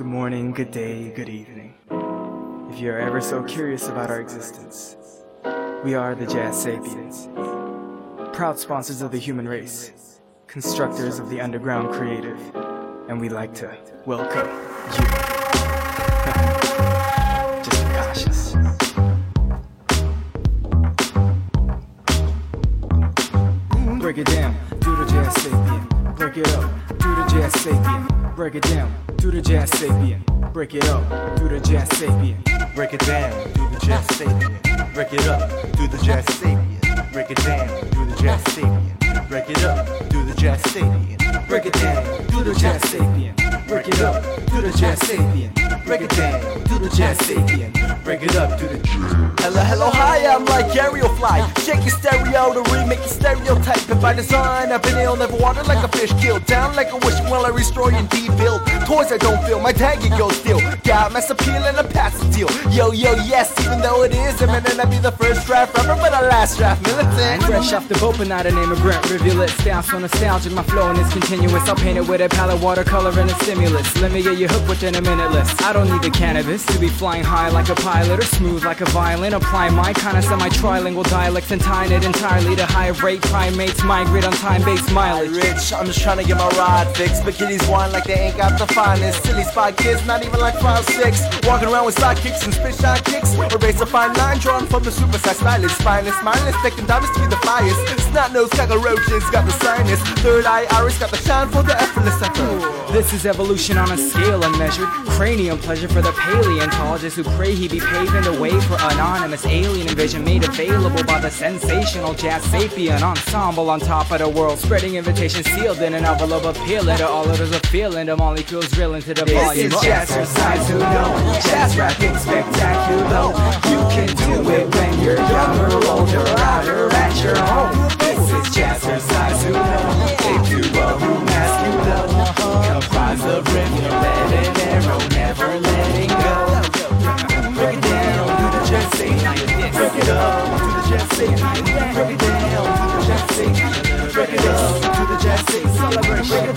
good morning, good day, good evening. If you're ever so curious about our existence, we are the Jazz Sapiens, proud sponsors of the human race, constructors of the underground creative, and we like to welcome you. Just be cautious. Break it down, do the Jazz Sapien. Break it up, do the Jazz Sapien. Break it down, do the Jazz Sapien. Break it up, do the Jazz Sapien. Break it down, do the jazz sapien. Break it up, do the jazz sapien. Break it down, do the jazz sapien. Break it up, do the jazz sapien. Break it down, do the Jazz Sapien. Break it up, do the Jazz Sapien. Break it down, do the Jazz Sapien. Break it up, do the Hello, hello, hi, I'm like Ariel Fly. Shake your stereo to remake your stereotype. If by design, I've been ill, never water like a fish killed. Down like a wish while I destroy and debuild. Toys I don't feel, my tag it goes still. Got mass appeal and a pass deal. Yo, yo, yes, even though it is a minute, I'll be the first draft rapper, but the last draft militant. Fresh off the boat, but not an immigrant. Rivulet style, so nostalgic. My flow and it's continuous. I'll paint it with a palette, watercolor, and a stimulus. Let me get you hooked within a minute list. I don't need the cannabis to be flying high like a pilot or smooth like a violin. Apply my kind of semi trilingual dialects and tying it entirely to high rate primates. Migrate on time based mileage. Rich, I'm just trying to get my ride fixed. But kiddies whine like they ain't got the finest. Silly spot kids, not even like five six. Walking around with sidekicks and spit shot kicks. Erase a fine line drawn from the supersized stylist. Spineless, mindless, taking diamonds to be the flyest. Snot nose cockroaches got the sinus. Third eye iris got the shine for the effortless effort. This is evolution on a scale unmeasured. Cranium pleasure for the paleontologists who pray he be paving the way for anonymous alien invasion made available by the sensational jazz sapien ensemble on top of the world. Spreading invitations sealed in an envelope appealing to all others of feeling the molecules drilling to the This volume. is jazzercise who know Jazz rapping spectacular You can do it when you're younger, older, out or at your home This is jazz jazzercise who know If you a room, ask you love Comprised of rhythm, let it arrow, never letting go sapien Break it down, do the sapien Break it up, do the sapien Celebration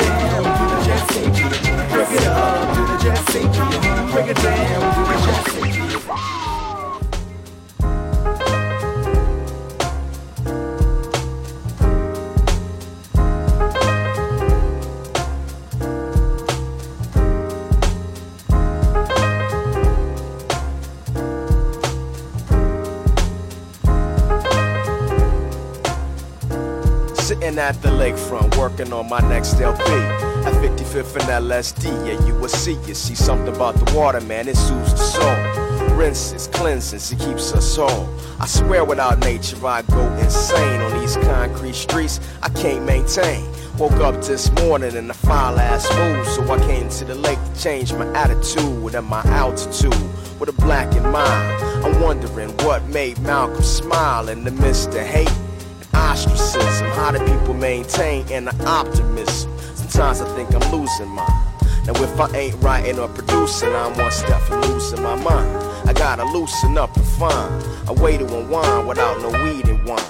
lakefront, working on my next LP. At 55th and LSD, yeah, you will see. You see something about the water, man, it soothes the soul. Rinses, cleanses, it keeps us whole. I swear without nature, I go insane. On these concrete streets, I can't maintain. Woke up this morning in a foul ass mood, so I came to the lake to change my attitude and my altitude. With a black in mind, I'm wondering what made Malcolm smile in the midst of hate ostracism. How do people maintain inner optimism? Sometimes I think I'm losing mine. Now if I ain't writing or producing, I'm one step from losing my mind. I gotta loosen up and find a way to unwind without no weed and wine.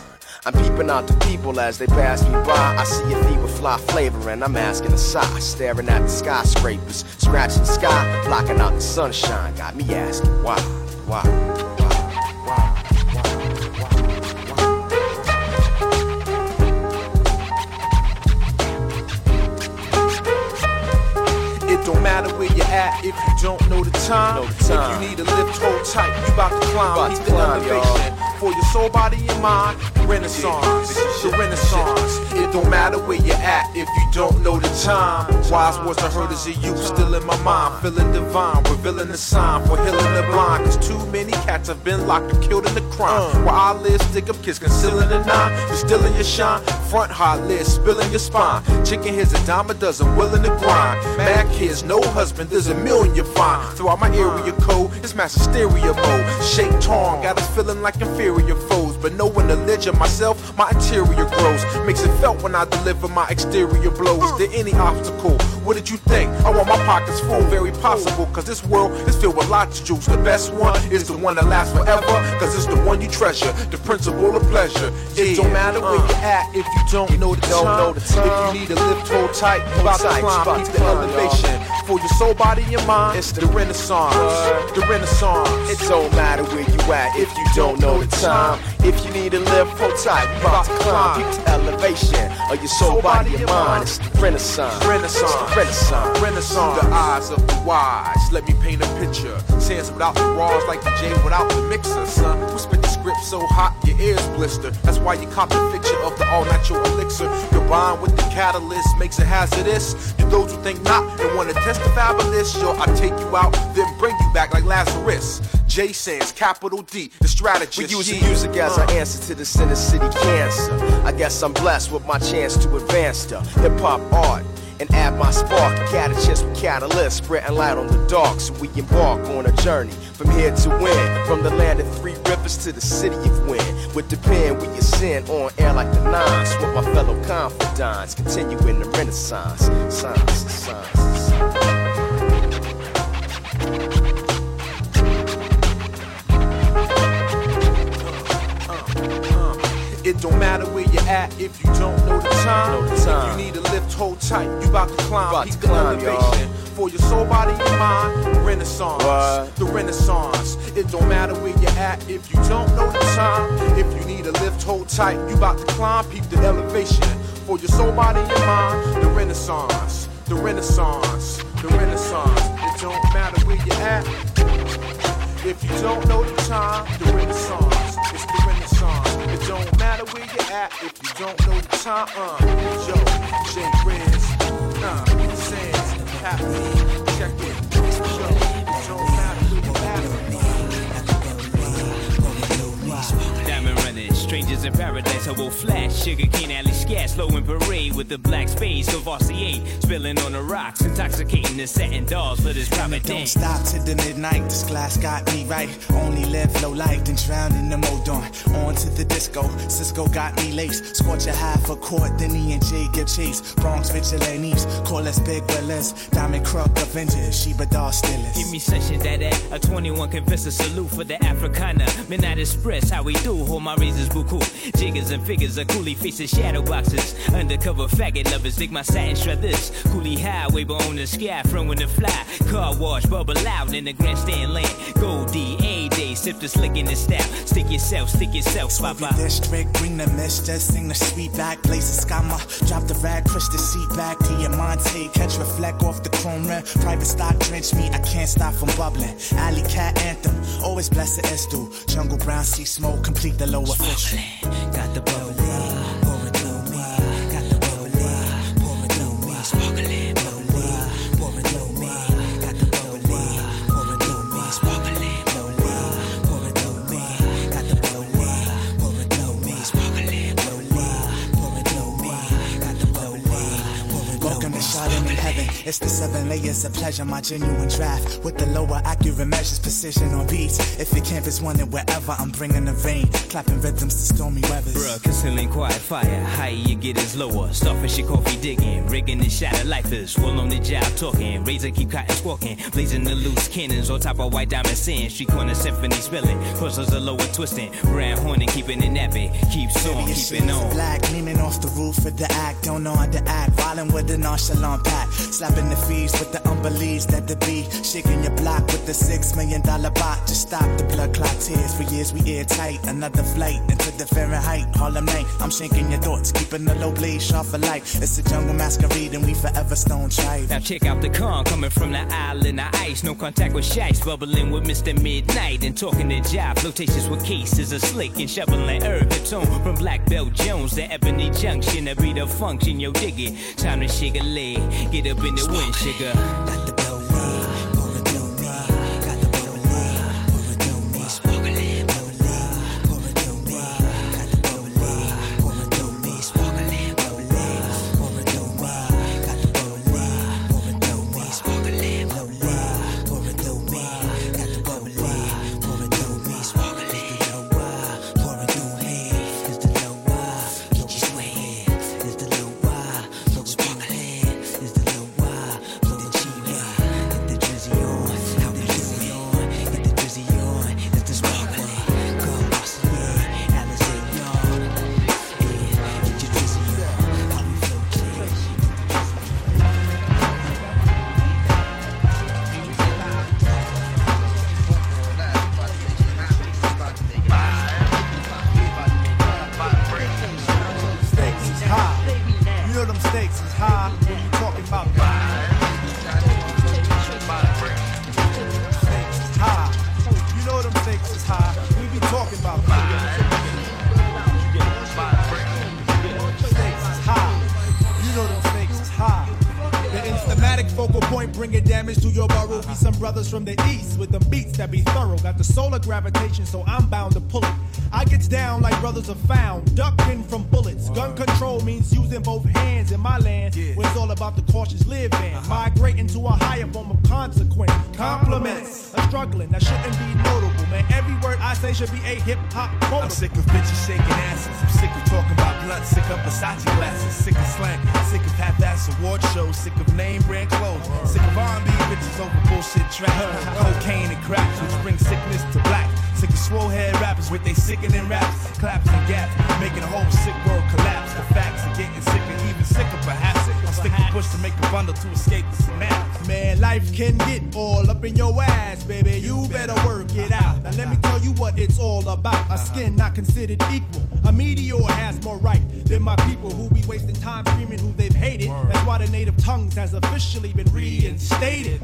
I'm peeping out the people as they pass me by. I see a feet with fly flavor and I'm asking a sigh. Staring at the skyscrapers, scratching the sky, blocking out the sunshine. Got me asking why, why, at if you don't know the time. Know the time. If you need a lift, hold tight. You about to climb. About Keep to the climb, elevation for your soul, body, and mind. Renaissance, the Renaissance. It don't matter where you're at if you don't know the time. Wise words I heard as a youth, still in my mind, feeling divine, revealing the sign for healing the blind. Cause too many cats have been locked and killed in the crime. Where I live, stick up kids concealing the nine. You're still in your shine, front hot lid, spilling your spine. Chicken here's a dime a dozen, willing to grind. Mad kids, no husband, there's a million you find. Throughout my area code, it's master stereo mode. Shake torn, got us feeling like inferior foes. But knowing the ledge of myself, my interior grows. Makes it felt when I deliver my exterior blows. There any obstacle? What did you think? I want my pockets full, very possible. Cause this world is filled with lots of juice. The best one is the one that lasts forever. Cause it's the one you treasure, the principle of pleasure. It don't matter where you're at if you don't know the Don't time. know the time. If you need a lift, hold tight. You about to climb, keep to the climb, elevation For your soul, body, and mind, it's the Renaissance. The Renaissance. It don't matter where you at if you don't know the time. If you need to live, hold tight, we about to climb. The elevation of your soul, body, and mind. It's the Renaissance. Renaissance. The Renaissance. Renaissance. The eyes of the wise. Let me paint a picture. Sands without the Rawls, like the J without the mixer, son. Who spit the script so hot your ears blister? That's why you cop the picture of the all natural elixir. Combined with the catalyst makes it hazardous. You those who think not and wanna test the fabulous, yo, I take you out, then bring you back like Lazarus. J Sands, capital D, the strategist. We using yeah. music as our answer to the center city cancer. I guess I'm blessed with my chance to advance the hip hop art and add my spark. Catechist with catalyst, spreading light on the dark. So we embark on a journey from here to win. From the land of three rivers to the city of wind. With the pen, we ascend on air like the nines. With my fellow confidants, continuing the renaissance. Science, science, It don't matter where you're at if you don't know the time. Know the time. If you need a lift, hold tight. You about to climb. About Peak to the climb, elevation. For your soul, body, and mind, the Renaissance. What? The Renaissance. It don't matter where you're at if you don't know the time. If you need a lift, hold tight. You about to climb. Peak the elevation. For your soul, body, and mind, the Renaissance. The Renaissance. The Renaissance. It don't matter where you're at. If you don't know the time, the Renaissance, matter where you're at if you don't know the time. Uh, yo, J. Riz, uh, Sands, Happy, check it. Yo, don't matter where you're at. Strangers in paradise, I will flash. Sugar cane alley scat, slow in parade with the black spades of RCA. Spilling on the rocks, intoxicating the satin dolls for this private Don't stop to the midnight. This glass got me right. Only live low life, then drown in the modon. On to the disco. Cisco got me laced. Scorch a half a quart, then E and J give chase. Bronx vigilantes, call us big willas. Diamond Crook Avengers, Sheba Doll Stillers. Give me session that at a 21 confessor salute for the Africana. Midnight Express, how we do. Hold my razors buku. Jiggers and figures, a coolie faces, shadow boxes. Undercover faggot lovers, dig my satin shredders. Coolie highway, but on the sky, from when the fly. Car wash, bubble out in the grandstand land. Goldie, A day, sip the slick in the style. Stick yourself, stick yourself, papa. your district, bring the mist, just sing the sweet back, blaze the scammer. Drop the rag, push the seat back to your Monte, catch reflect off the chrome rim. Private stock drench me, I can't stop from bubbling. Alley cat anthem, always bless the Estu. Jungle brown sea smoke, complete the lower Got the bubbly, It's the seven layers of pleasure, my genuine draft. With the lower accurate measures, precision on beats. If camp is wanted wherever, I'm bringing the rain. Clapping rhythms to stormy weathers. Bruh, concealing quiet fire. Higher you get is lower. Starfish your coffee digging. Rigging and shatter lifers. Full on the job talking. Razor keep cotton squawking. Blazing the loose cannons on top of white diamond sand. Street corner symphony spilling. Puzzles are lower twisting. Brown horning keeping it nappy. Keeps on, keeping on. black, leaning off the roof of the act. Don't know how to act. Violent with the nonchalant pack. Slapping the fees with the unbelieves that the be. Shaking your block with the six million dollar bot. Just stop the blood clot tears. For years we airtight. Another flight into the Fahrenheit. Harlem night. I'm shaking your thoughts. Keeping the low blade sharp for life. It's a jungle masquerade and we forever stone tribe. Now check out the con coming from the island of ice. No contact with shites, bubbling with Mr. Midnight and talking to job. Flirtatious with cases of slick and shoveling herb. Tone from Black Belt Jones to Ebony Junction. To be the function, yo, dig it. Time to shake a leg. Get up in the wind, sugar. Got brothers are found, ducking from bullets. Gun control means using both hands in my land, where it's all about the cautious living. Uh-huh. Migrating to a higher form of consequence. Compliments, a struggling that shouldn't be notable, man. Every word I say should be a hip hop quote. I'm sick of bitches shaking asses. I'm sick of talking about blunt. Sick of Versace glasses. Sick of slang. Sick of half-ass award shows. Sick of name brand clothes. Sick of R&B bitches over bullshit trap. Cocaine and craps, which bring sickness to black. Sick of swole head rappers with they sickening raps, claps gaps, making the whole sick world collapse. The facts are getting sicker, even sicker perhaps. I'm sticking push to make a bundle to escape the synapse. Man, life can get all up in your ass, baby. You better work it out. Now let me tell you what it's all about. A skin not considered equal. A meteor has more right than my people who be wasting time screaming who they've hated. That's why the native tongues has officially been reinstated.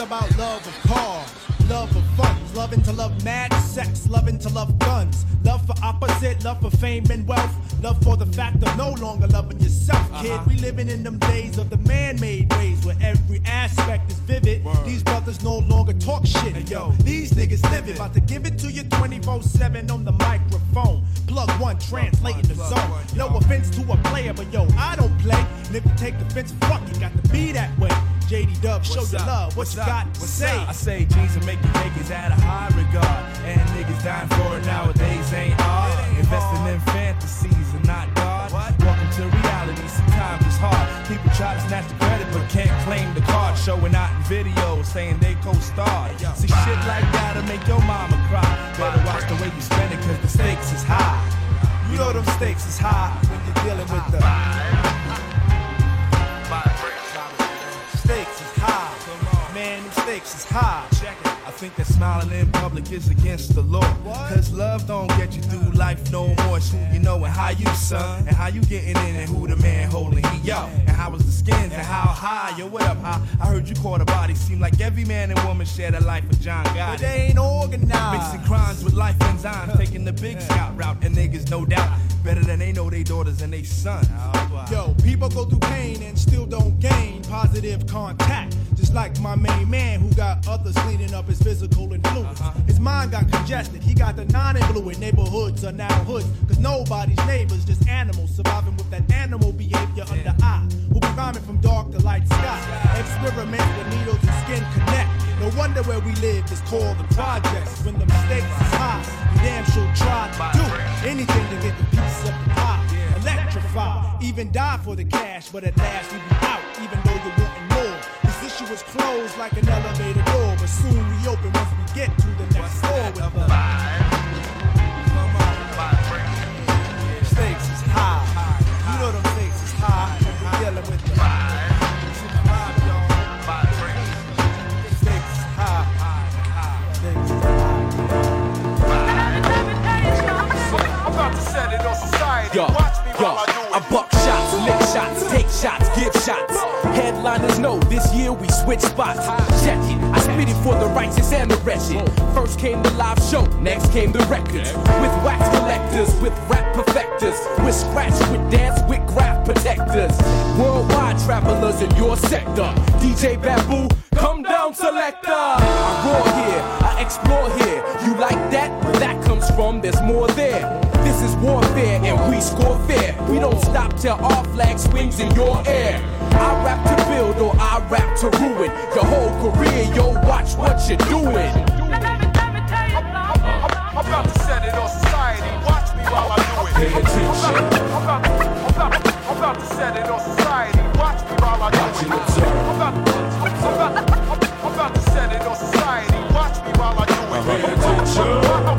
About love of cars, love of funds, loving to love mad sex, loving to love guns, love for opposite, love for fame and wealth, love for the fact of no longer loving yourself, kid. Uh-huh. We living in them days of the man-made ways where every aspect is vivid. These brothers no longer talk shit, yo. These niggas live it, about to give it to you 24/7 on the microphone. Plug one, translating the zone. No offense to a player, but yo, I don't play. And if you take offense, fuck it, got to be that way. JD Dub, show your love. What What's you up? got to What's say? up? I say jeans and making cakes at a high regard. And niggas dying for it nowadays ain't hard. Investing in fantasies and not God. Welcome to reality. Sometimes it's hard. People try to snatch the credit but can't claim the card. Showing out in videos saying they co-starred. See shit like that'll make your mama cry. Better watch the way you spend it cause the stakes is high. You know them stakes is high when you're dealing with the stakes is high. Man, them stakes is high. I think that smiling in public is against the law. Cause love don't get you through life no more. It's who you know and how you son. And how you getting in and who the man holding he yo. And how was the skins and how high. Yo, what up, how? I heard you caught a body. Seem like every man and woman share the life of John But they ain't organized. Mixing crimes with life enzymes, taking the big scout route, and niggas no doubt better than they know they daughters and they sons. Oh, yo, people go through pain and still don't gain positive contact. Just like my main man who got others cleaning up his physical influence. Uh-huh. His mind got congested. He got the non-influent neighborhoods are now hoods. Cause nobody's neighbors, just animals surviving with that animal behavior under eye. Who be rhyming from dark to light sky. Experiment with needles and skin connect. No wonder where we live is called the projects. When the stakes is high, you damn sure try to do anything to get the piece of the pie. Electrify, even die for the cash, but at last you be out, even though you're is closed like an elevator door, but soon we open once we get to the next floor with the stakes Headliners know this year we switch spots. Check it, I spit it for the righteous and the wretched. First came the live show, next came the records. With wax collectors, with rap perfecters, with scratch, with dance, with graph protectors. Worldwide travelers in your sector. DJ Babu, come down, selector. I roar here, I explore here. You like that? Where that comes from, there's more there. Warfare and we score fair. We don't stop till our flag swings in your air. I rap to build or I rap to ruin your whole career. Yo, watch what you're doing. I'm about to set it on society. Watch me while I do it. Pay attention. I'm about, I'm about, I'm about to set it on society. Watch me while I do Watch it. I'm about, I'm about, I'm about to set it on society. Watch me while I do it. Uh-huh. Pay attention.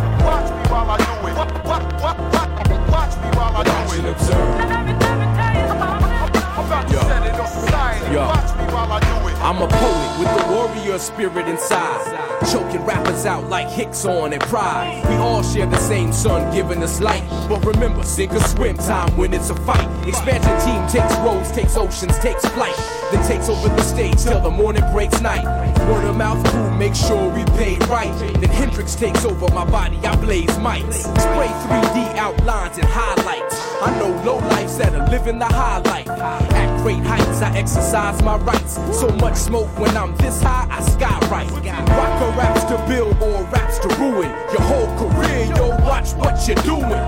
I'm a poet with the warrior spirit inside. Choking rappers out like Hicks on and pride. We all share the same sun giving us light. But remember, sink or swim time when it's a fight. Expansion team takes roads, takes oceans, takes flight. Then takes over the stage till the morning breaks night. Word of mouth crew, make sure we pay right. Then Hendrix takes over my body, I blaze mics. Spray 3D outlines and highlights. I know low lifes that are living the highlight. At great heights, I exercise my rights. So much smoke when I'm this high, I skywrite. Rakaa raps to build or raps to ruin your whole career. Yo, watch what you're doing.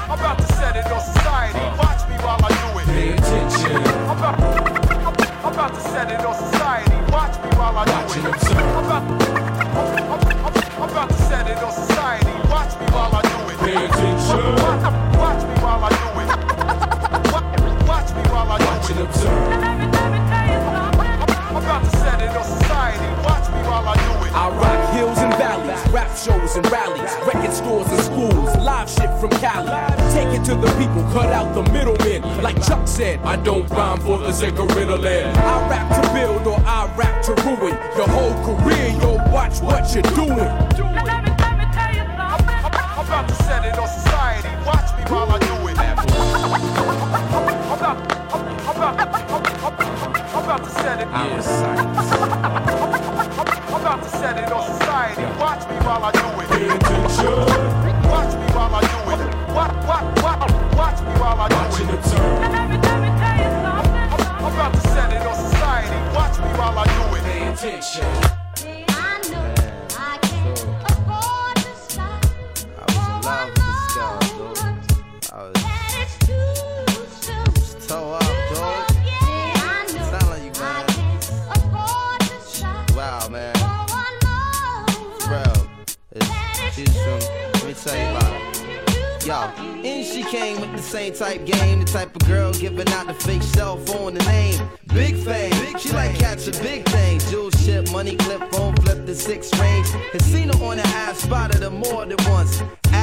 I'm about to set it on society. Watch me while I do it. About to set it on society. Watch me while I do it. I'm about, I'm, I'm, I'm about to set it on society. Watch me while I do it. Watch, watch me while I do it. Watch, watch me while I Watch do and it. observe. I'm about to set it on society. Watch me while I do it. I rap shows and rallies, record stores and schools, live shit from Cali. Take it to the people, cut out the middlemen. Like Chuck said, I don't rhyme for the sake of riddling. I rap to build or I rap to ruin your whole career. Yo, watch what you're doing. I'm about to set it on society. Watch me while I do it. I'm about, I'm, I'm about, I'm, I'm about to set it. I'm about to set it on society. Watch I do it. Pay attention. Watch me while I do it. Watch, watch, watch, watch me while I Watch do and it. observe. I'm, I'm about to set it on society. Watch me while I do it. Pay attention. Same type game, the type of girl giving out the fake cell phone, the name. Big fame, she like catching big things. Jewel ship, money clip, phone flip the six range. Her on the ass, spotted her more than once.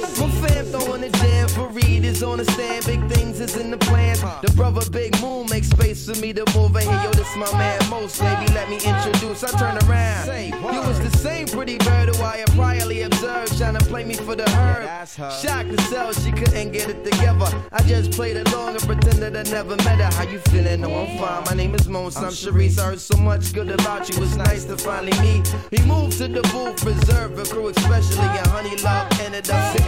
My fam throwing the jam for Reed is on the stand. Big things is in the plan. The brother Big Moon makes space for me to move in here. Yo, this my man Most, baby. Let me introduce. I turn around. You was the same pretty bird who I had priorly observed, trying to play me for the herd. Shocked to sell, she couldn't get it together. I just played along and pretended I never met her. How you feeling? No, I'm fine. My name is Mons. I'm Sharice. I heard so much good about you. It's nice to finally meet. We moved to the booth, preserve the crew, especially and Honey Love ended up sitting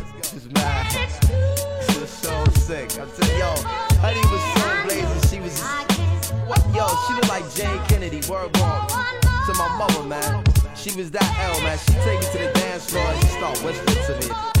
This is mad. This is so sick. I'm saying, yo, Honey was so blazing. She was just? Yo, she looked like Jayne Kennedy. Word bomb. To my mother, man. She was that L, man. She take me to the dance floor and she start whispering to me.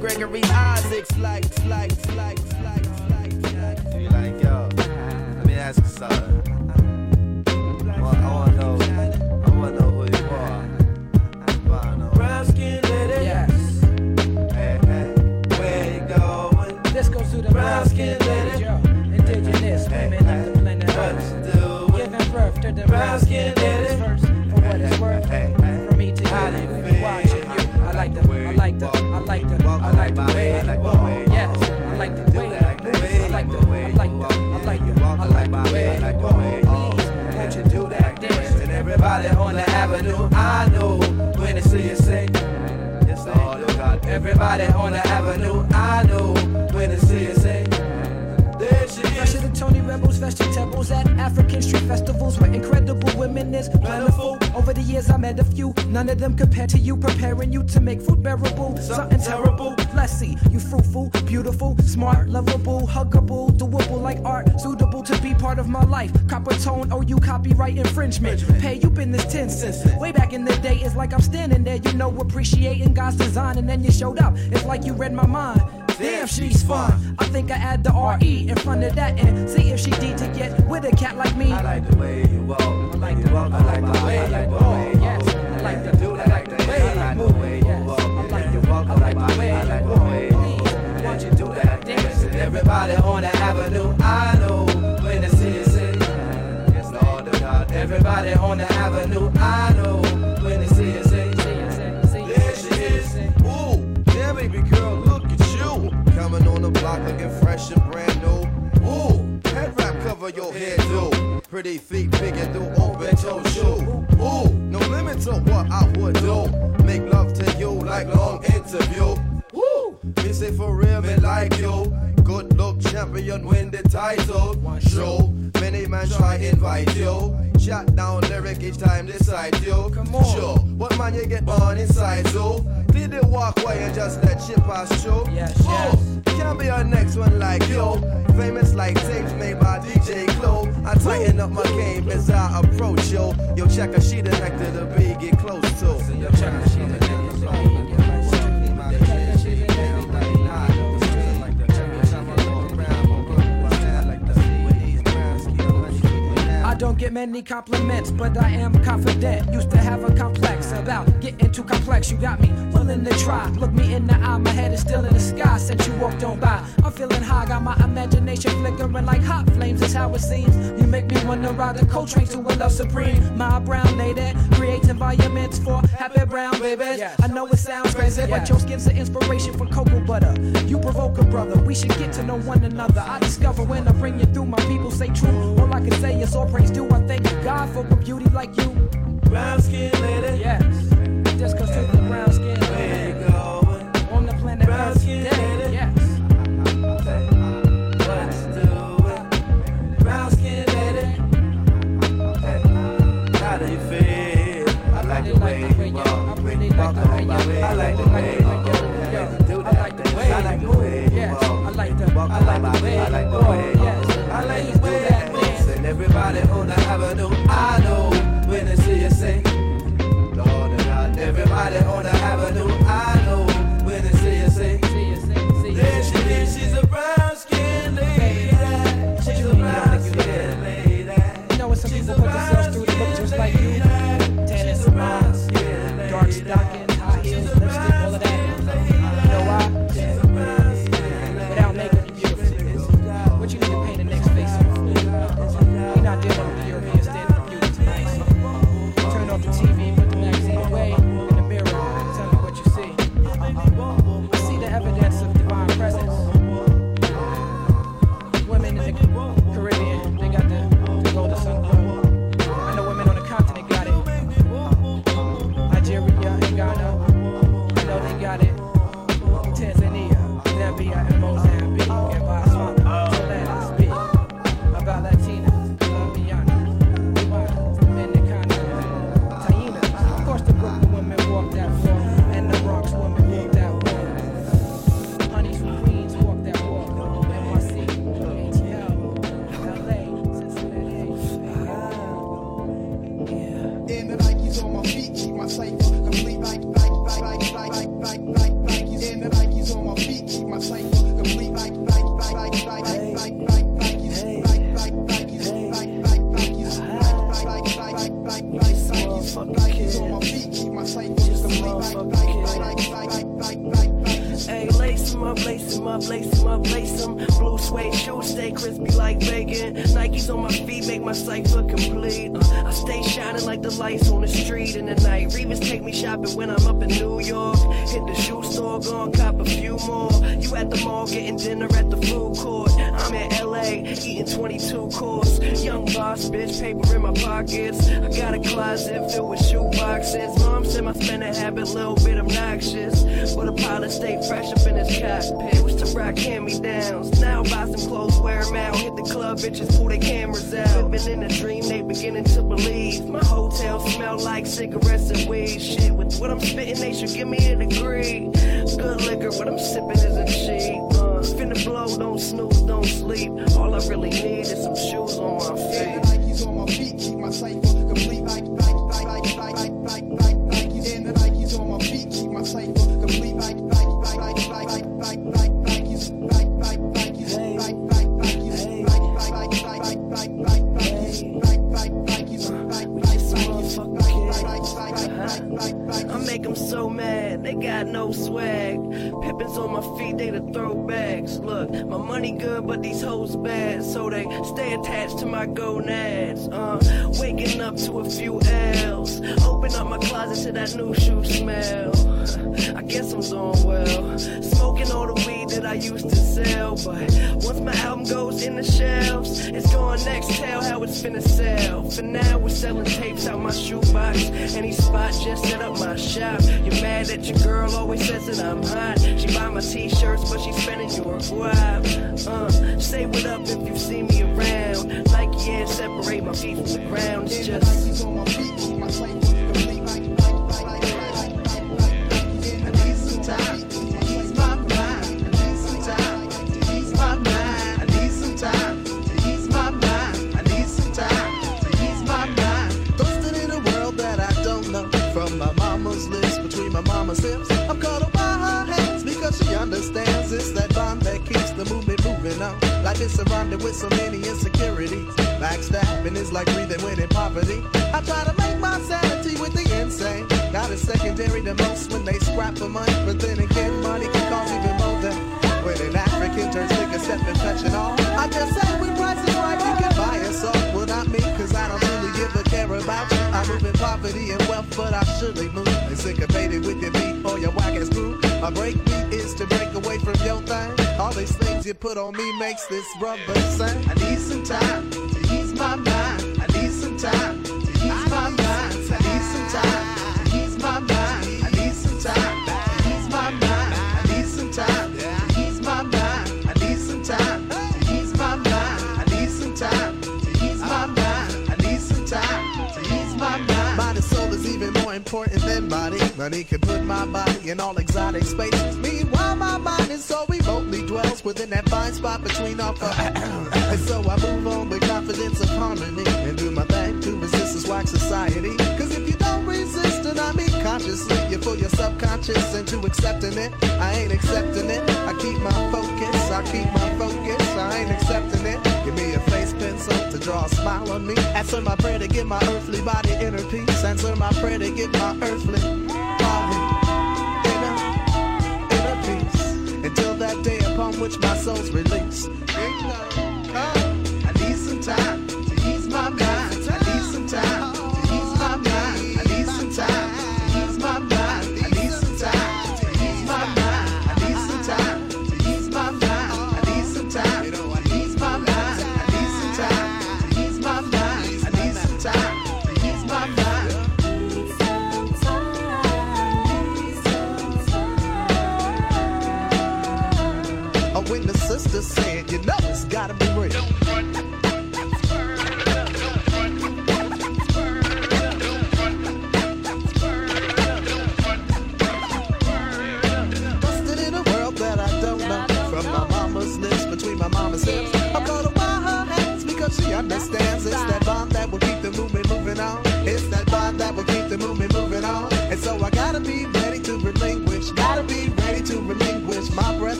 Gregory Isaacs like, like, like, like, like, like. You like, yo, let me ask you something. I want, I want to know, I want to know who you are. I. Brown skin lady. Yes. Hey, hey, where you going? This goes to the brown skin lady. Yo, indigenous women of the planet Earth. Giving birth to the brown skin everybody on the avenue, I know when they see you say, yes, they oh, do. Everybody on the avenue, I know Tony Rebels, vegetables at African street festivals where incredible women is plentiful. Over the years, I met a few, none of them compared to you, preparing you to make fruit bearable. Something terrible. Let's you fruitful, beautiful, smart, lovable, huggable, doable like art, suitable to be part of my life. Copper tone, oh, you copyright infringement. Pay, you been this 10 cents. Way back in the day, it's like I'm standing there, you know, appreciating God's design, and then you showed up. It's like you read my mind. Damn, she's fun. I think I add the RE in front of that and see if she need to get with a cat like me. I like the way you walk. I like the Pretty feet picking through open toe shoe. Ooh, no limit to what I would do. Make love to you like long interview. Woo, me say for real, me like you. Good look champion, win the title. Show, many man try invite you. Shot down lyric each time they cite you. Come on. Sure, what man you get on inside so? Did they walk away and just let shit pass through? Yes, oh, can't be our next one like you. Famous like tapes made by DJ Clue. I tighten up my game as I approach yo. Yo, check a sheet connected to be get close to. Yo, check don't get many compliments, but I am confident. Used to have a complex about getting too complex. You got me willing to try. Look me in the eye, my head is still in the sky since you walked on by. I'm feeling high, got my imagination flickering like hot flames. Is how it seems. You make me wanna ride the Coltrane to a love supreme. My brown lady creates environments for happy brown babies. I know it sounds crazy, but your skin's an inspiration for cocoa butter. You provoke a brother. We should get to know one another. I discover when I bring you through. My people say true. All I can say is all praise due. I thank God for a beauty like you. Brown skin lady. Yes. Just cause to the brown skin Where you going? on the planet Brown skin lady. Yes. What you? Brown skin lady. How do you feel? I like the way you walk. I like the way you I like the way you walk. Do I like the way I like the way you walk. I like the I like the way I like everybody on the avenue, I know when they see you say, Lord God. Everybody on the avenue, I know complete brother. spot between our And so I move on with confidence of harmony and do my thing to resist this whack society. Cause if you don't resist, then I mean consciously, you pull your subconscious into accepting it. I ain't accepting it. I keep my focus, I keep my focus, I ain't accepting it. Give me a face pencil to draw a smile on me. Answer my prayer to get my earthly body inner peace. Answer my prayer to get my earthly. Body. until that day upon which my soul's released. I need some time to ease my mind.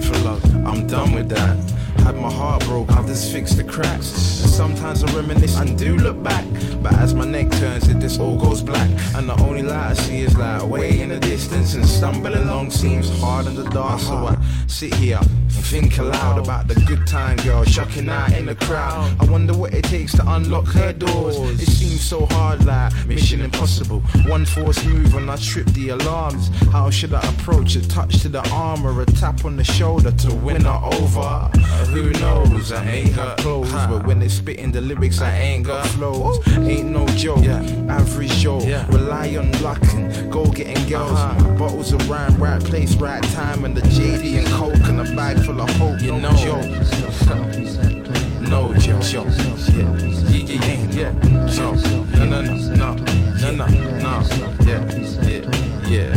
For love. I'm done with that. Had my heart broke, I'll just fix the cracks. And sometimes I reminisce and do look back. But as my neck turns, it just all goes black. And the only light I see is distance. And stumbling along seems hard in the dark. So I sit here and think aloud about the good time girl shocking out in the crowd. I wonder what it takes to unlock her doors. It seems so hard, like mission impossible. One force move and I trip the alarms. How should I approach a touch to the arm or a tap on the shoulder to win her over? Who knows? I ain't got clothes, but when they spitting the lyrics, I ain't got flows. Ain't no joke, average Joe. Rely on luck and go getting girls. Bottles of rhyme, right place, right time, and the JD and Coke and a bag full of hope. You no know, joke. no joke. Yeah, yeah, yeah, yeah. No, no, no, no, no, no, no. Yeah, yeah, yeah,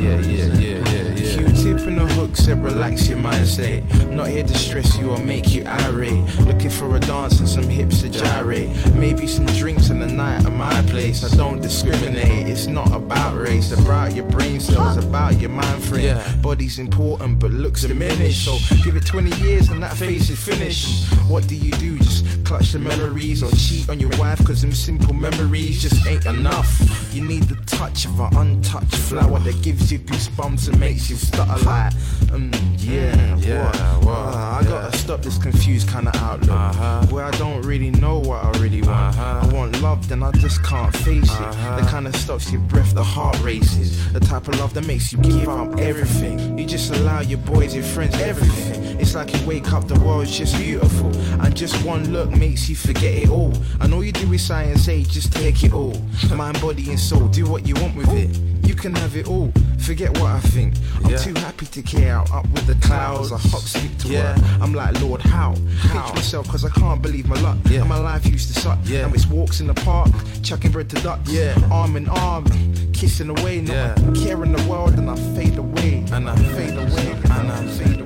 yeah, yeah, yeah, yeah. Q-tip in the hook said relax your mind state. Not here to stress you or make you irate. Looking for a dance and some hips to gyrate. Maybe some drinks in the night at my place. I don't discriminate. It's not about race. About your brain cells. About your mind frame. Body's important, but looks diminish. So give it 20 years and that face is finished. What do you do? Just clutch the memories or cheat on your wife? Cause them simple memories just ain't enough. You need the touch of an untouched flower that gives you goosebumps and makes you stutter like, um, yeah, yeah, what? Uh, I gotta stop this confused kind of outlook where I don't really know what I really want. I want love, then I just can't face it. The kind of stops your breath, the heart races. The type of love that makes you give up everything. You just allow your boys, your friends, everything. It's like you wake up, the world's just beautiful, and just one look makes you forget it all. And all you do is sigh and say, just take it all. Mind, body, and soul, do what you want with it. You can have it all. Forget what I think. I'm Yeah. too happy to care. Up with the clouds, I hop, skip to Yeah. work. I'm like, Lord, how? Pinch myself because I can't believe my luck. And my life used to suck. Yeah. Now it's walks in the park, chucking bread to ducks. Yeah. Arm in arm, kissing away. Not Yeah. care the world, and I fade away. And I fade away. And I fade away.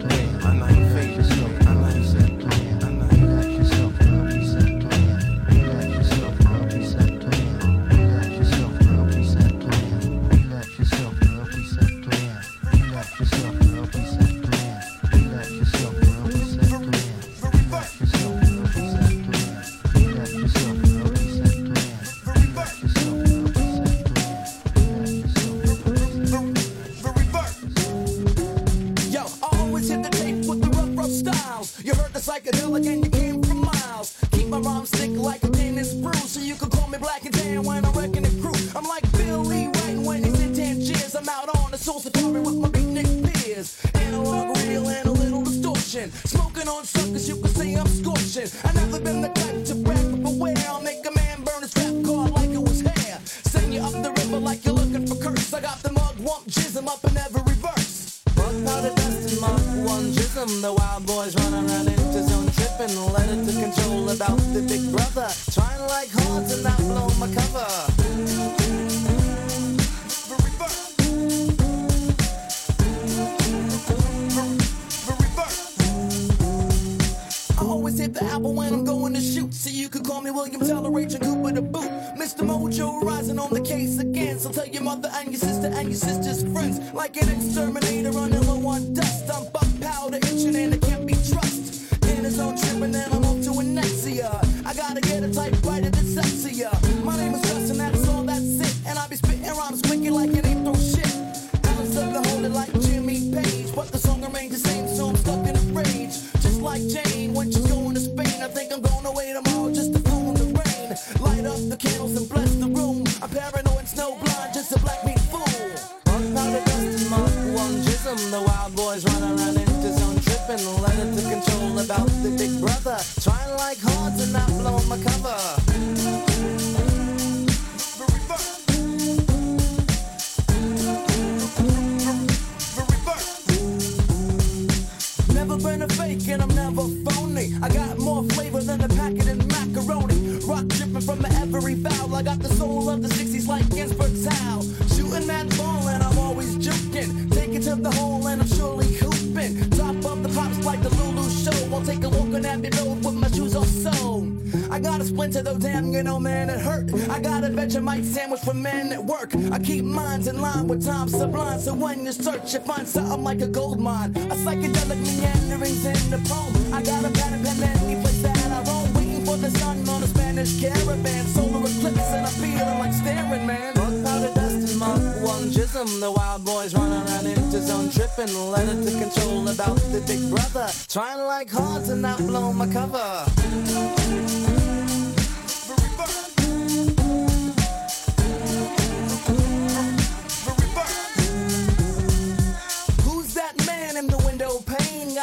In line with time sublime, so when you search, you find something like a gold mine. A psychedelic meanderings in the poem. I got a and pen any place that I roam, waiting for the sun on a Spanish caravan. Solar eclipse and I'm feeling like staring, man. Fuck powder dust and Mark one jism. The wild boys running around into zone tripping. Let it to control about the big brother. Trying like hard to not blow my cover.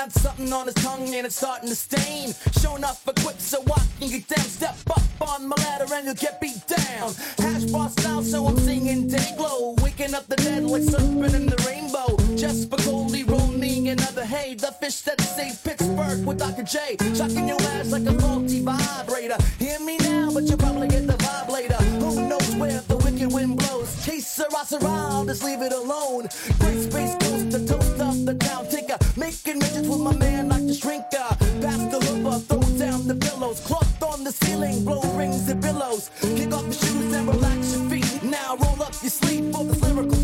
Got something on his tongue and it's starting to stain. Showing up equipped so I can get down. Step up on my ladder and you'll get beat down. Hash bar style, so I'm singing day glow. Waking up the dead like surfing in the rainbow. Just for Goldie rolling another hay. The fish that saved Pittsburgh with Dr. J. Shocking your ass like a faulty vibrator. Hear me now, but you'll probably get the vibe later. Who knows where the wicked wind blows? Case Sarah, I'll just leave it alone. Great space toast of the town tinker. Making riches with my man like the shrinker. Pass the hoover, throw down the pillows. Cloth on the ceiling, blow rings and billows. Kick off your shoes and relax your feet. Now roll up your sleeve for this lyrical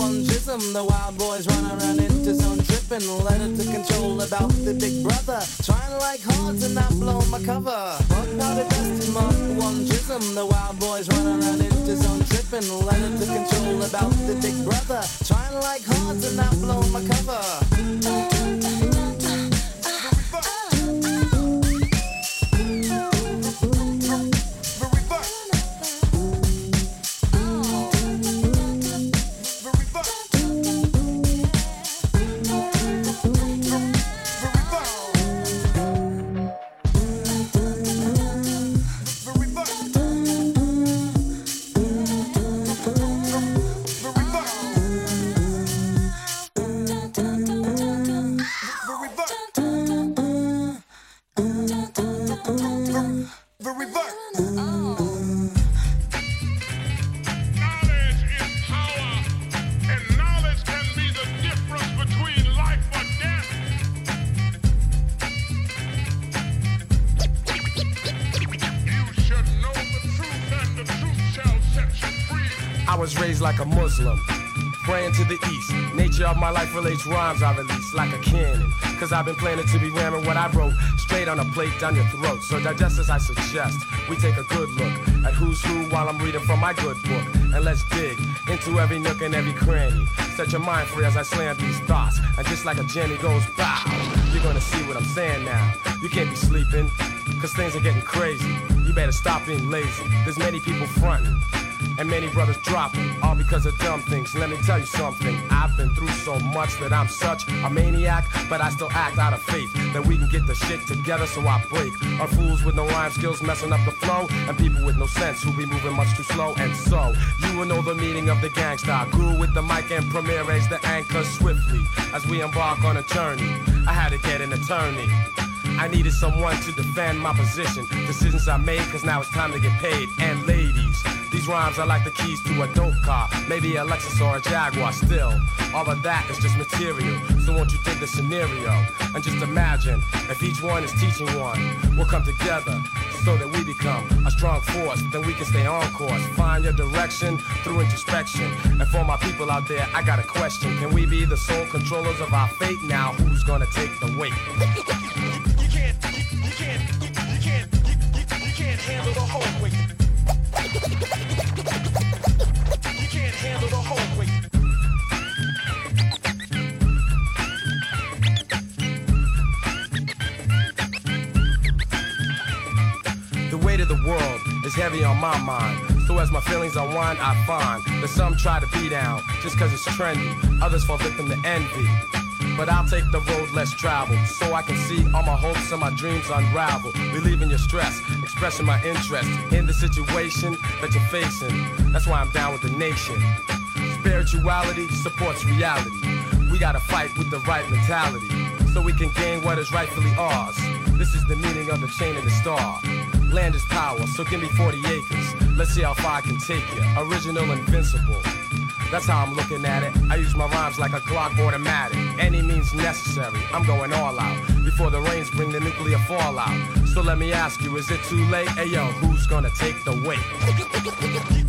one jism. The wild boys run around into zone tripping. Let it to control about the big brother. Trying like hard to not blow my cover. Fuck powder dust Mark one jism. The wild boys run around into zone tripping. Let it to control about the big brother. Trying like hard to not blow my cover. Raised like a Muslim, praying to the east. Nature of my life relates rhymes I release like a cannon. Cause I've been planning to be ramming what I wrote straight on a plate down your throat. So digest as I suggest, we take a good look at who's who while I'm reading from my good book. And let's dig into every nook and every cranny. Set your mind free as I slam these thoughts. And just like a Jenny goes bow, you're gonna see what I'm saying now. You can't be sleeping, cause things are getting crazy. You better stop being lazy. There's many people fronting. And many brothers dropping, all because of dumb things. Let me tell you something. I've been through so much that I'm such a maniac, but I still act out of faith that we can get the shit together. So I break on fools with no rhyme skills messing up the flow, and people with no sense who be moving much too slow. And so you will know the meaning of the gangsta. Grew with the mic and Premier raised the anchor swiftly as we embark on a journey. I had to get an attorney. I needed someone to defend my position. Decisions I made, cause now it's time to get paid. And ladies, these rhymes are like the keys to a dope car. Maybe a Lexus or a Jaguar still. All of that is just material. So won't you take the scenario and just imagine if each one is teaching one. We'll come together so that we become a strong force. Then we can stay on course. Find your direction through introspection. And for my people out there, I got a question. Can we be the sole controllers of our fate? Now who's gonna take the weight? handle the whole weight. You can't handle the whole weight. The weight of the world is heavy on my mind. So as my feelings unwind, I find that some try to be down just cause it's trendy. Others fall victim to envy. But I'll take the road less traveled so I can see all my hopes and my dreams unravel. Relieving your stress, expressing my interest in the situation that you're facing. That's why I'm down with the nation. Spirituality supports reality. We gotta fight with the right mentality so we can gain what is rightfully ours. This is the meaning of the chain and the star. Land is power, so give me 40 acres. Let's see how far I can take you. Original, invincible. That's how I'm looking at it. I use my rhymes like a Glock automatic. Any means necessary, I'm going all out. Before the rains bring the nuclear fallout. So let me ask you, is it too late? Hey yo, who's gonna take the weight?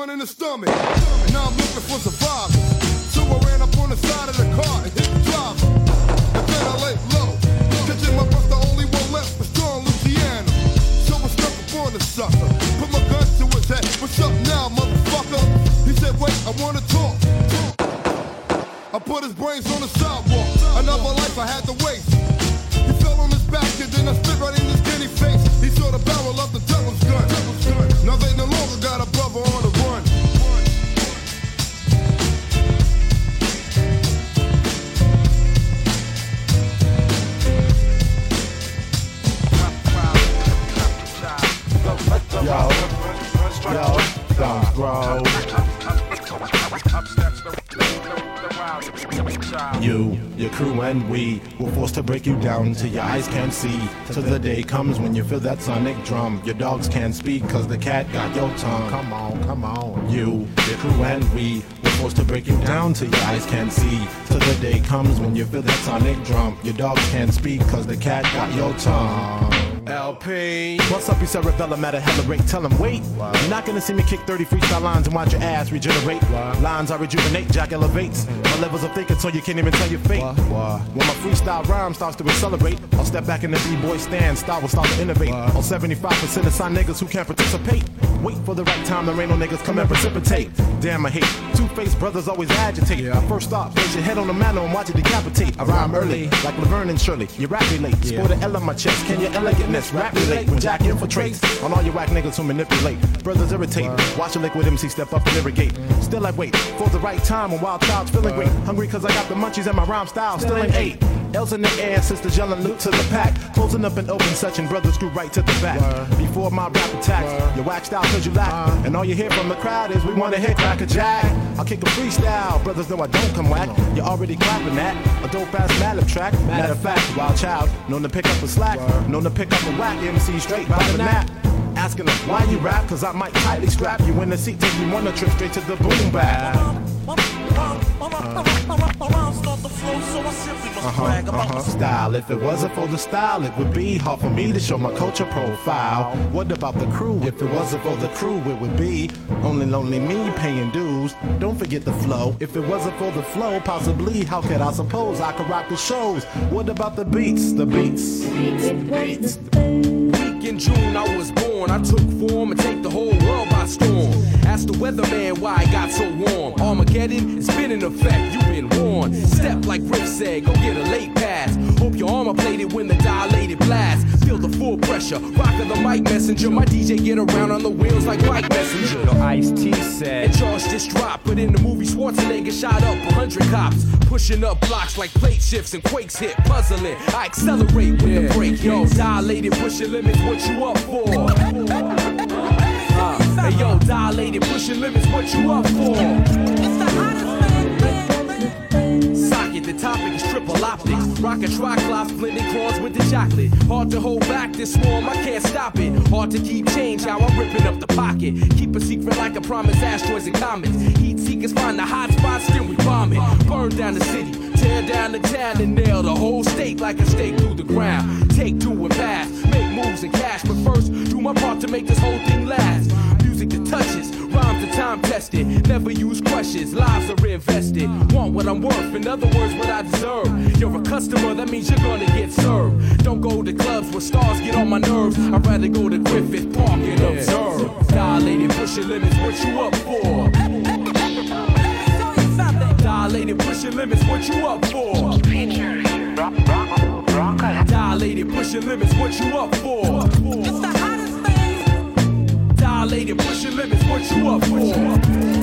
one in the stomach. Were forced to break you down till your eyes can't see. Till the day comes when you feel that sonic drum. Your dogs can't speak cause the cat got your tongue. Come on, come on. You, your crew, and we We're forced to break you down till your eyes can't see. Till the day comes when you feel that sonic drum. Your dogs can't speak cause the cat got your tongue. LP. What's up, you cerebellum at a hella rate? Tell him wait. You're not gonna see me kick 30 freestyle lines and watch your ass regenerate. Lines I rejuvenate, Jack elevates. My levels of thinking so you can't even tell your fate. When my freestyle rhyme starts to accelerate, I'll step back in the B-boy stand, style will start to innovate. On 75% of sign niggas who can't participate. Wait for the right time, the rain on niggas come and precipitate. Damn, I hate two-faced brothers always agitate. First off, place your head on the mantle and watch it decapitate. I rhyme early, like Laverne and Shirley. You rap relate, sport an L on my chest. Can your elegantness rap relate when Jack infiltrates on all your whack niggas who manipulate? Brothers irritate, watch a liquid MC step up and irrigate. Still I wait for the right time when wild child's feeling great. Hungry cause I got the munchies and my rhyme style still ain't eight. L's in the air, sisters yelling loot to the pack. Closing up an open section, brothers screw right to the back. Before my rap attacks, you waxed out cause you lack. And all you hear from the crowd is we wanna hit crack a jack. I'll kick a freestyle, brothers know I don't come whack. You're already clapping that. A dope ass Madlib track. Matter of fact, wild child, known to pick up a slack, known to pick up a whack MC straight by the nap. Asking them why you rap, cause I might tightly strap you in the seat, take you on a trip straight to the boom bap. Uh-huh, uh-huh. Style. If it wasn't for the style, it would be hard for me to show my culture profile. What about the crew? If it wasn't for the crew, it would be only lonely me paying dues. Don't forget the flow. If it wasn't for the flow, possibly, how could I suppose I could rock the shows? What about the beats? The beats. beats. Week in June, I was born. I took form and take the whole world by storm. Ask the weatherman why it got so warm. Armageddon, it's been in effect. You've been warned. Step like Rick said, go get a late pass. Hope your armor plated when the dilated blast. Feel the full pressure. Rockin' the mic messenger. My DJ get around on the wheels like Mike Messenger. Yo, Ice T said. And charge this drop, but in the movie Schwarzenegger shot up a hundred cops, pushing up blocks like plate shifts and quakes hit, puzzling. I accelerate with the brake, yo. Dilated, pushing limits, what you up for? Hey yo, dilated, pushing limits, what you up for? It's the hottest thing, baby. Socket, the topic is triple optics. Rock a triclops, blending claws with the chocolate. Hard to hold back this swarm, I can't stop it. Hard to keep change, how I'm ripping up the pocket. Keep a secret like I promise asteroids and comets. Heat seekers find the hot spots, then we bomb it. Burn down the city, tear down the town, and nail the whole state like a stake through the ground. Take two and pass, make moves and cash, but first, do my part to make this whole thing last. Music that touches, rhymes that time tested. Never use questions, lives are invested. Want what I'm worth, in other words, what I deserve. You're a customer, that means you're gonna get served. Don't go to clubs where stars get on my nerves. I'd rather go to Griffith Park and observe. Dilated, pushing limits, what you up for? Dilated, pushing limits, what you up for? Dilated, pushing limits, what you up for? It's the hottest thing. Dilated, pushing limits, what you up for?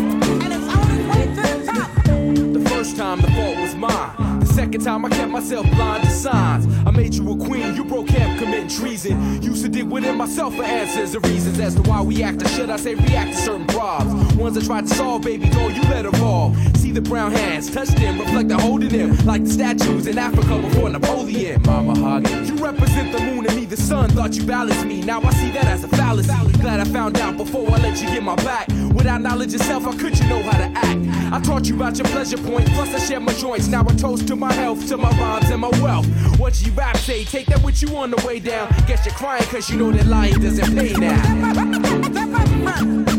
First time the fault was mine. The second time I kept myself blind to signs. I made you a queen, you broke camp committing treason. Used to dig within myself for answers and reasons as to why we act, or should I say react to certain problems. Ones I tried to solve, baby, go, you let evolve. See the brown hands, touch them, reflect the holding them. Like the statues in Africa before Napoleon. Mama Hagen. You represent the moon and me, the sun. Thought you balanced me, now I see that as a fallacy. Glad I found out before I let you get my back. Without knowledge of self, how could you know how to act? I taught you about your pleasure point, plus I share my joints. Now I toast to my health, to my rhymes and my wealth. What you rap say, take that with you on the way down. Guess you're crying cause you know that lying doesn't pay now.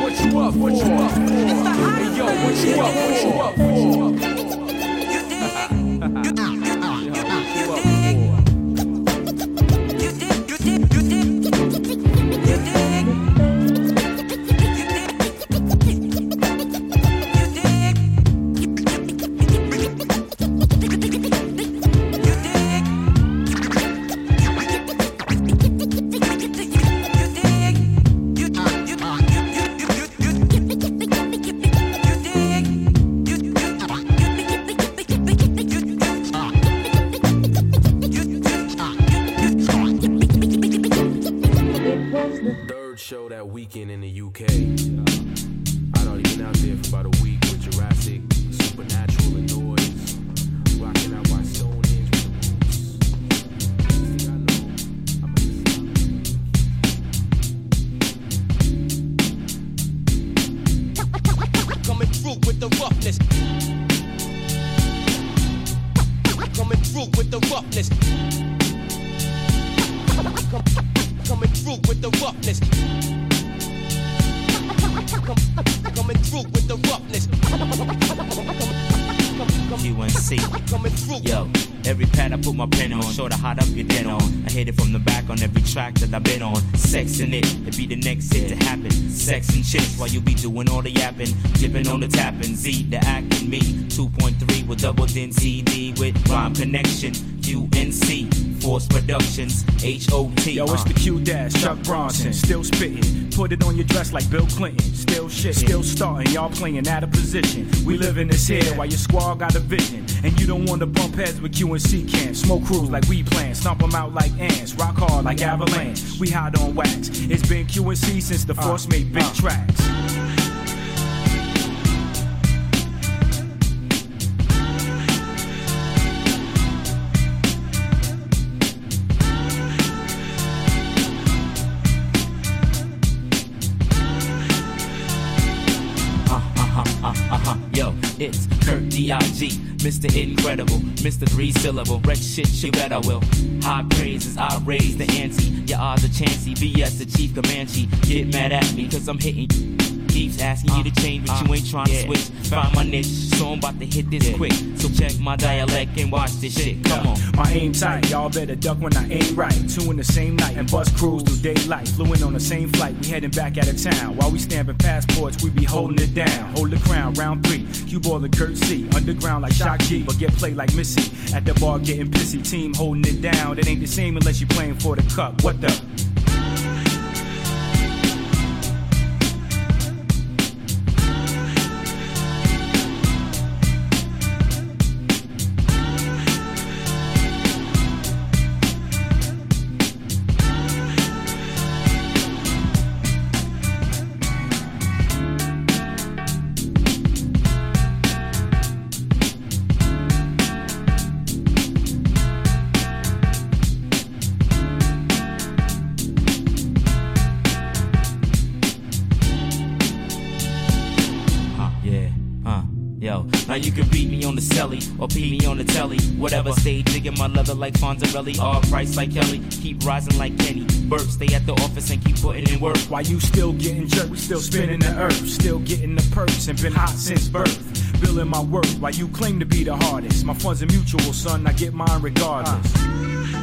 what you up for? What you up for? Hey yo, what you up? What you up for? Productions, HOT. Yo, it's the Q Dash, Chuck Bronson, still spitting. Put it on your dress like Bill Clinton. Still shit, still starting. Y'all playing out of position. We live in this here while your squad got a vision. And you don't want to bump heads with Q and C camp. Smoke crews like we plan. Stomp them out like ants. Rock hard like avalanche. We hide on wax. It's been Q and C since the uh. Force made big uh. tracks. Mr. Incredible, Mr. Three Syllable, wreck shit, you bet I will. High praises, I raise the ante, your odds are chancy, BS the chief Comanche, get mad at me, cause I'm hitting you. Keeps asking you to uh, change, but you uh, ain't trying to switch. Find my niche, so I'm about to hit this quick. So check my dialect and watch this shit, come on. My aim tight, y'all better duck when I aim right. Two in the same night and bus crews through daylight. Flew in on the same flight, we heading back out of town. While we stamping passports, we be holding it down. Hold the crown, round three. Cue ball and Kurt C. Underground like Shock G, but get played like Missy. At the bar getting pissy, team holding it down. It ain't the same unless you playing for the cup. What the? Whatever stage, digging my leather like Fonzarelli. All price like Kelly, keep rising like Kenny. Burt, stay at the office and keep putting in work. While you still getting jerked, we still spinning the earth. Still getting the perks and been hot since birth. Billing my worth while you claim to be the hardest. My funds are mutual, son. I get mine regardless. Flip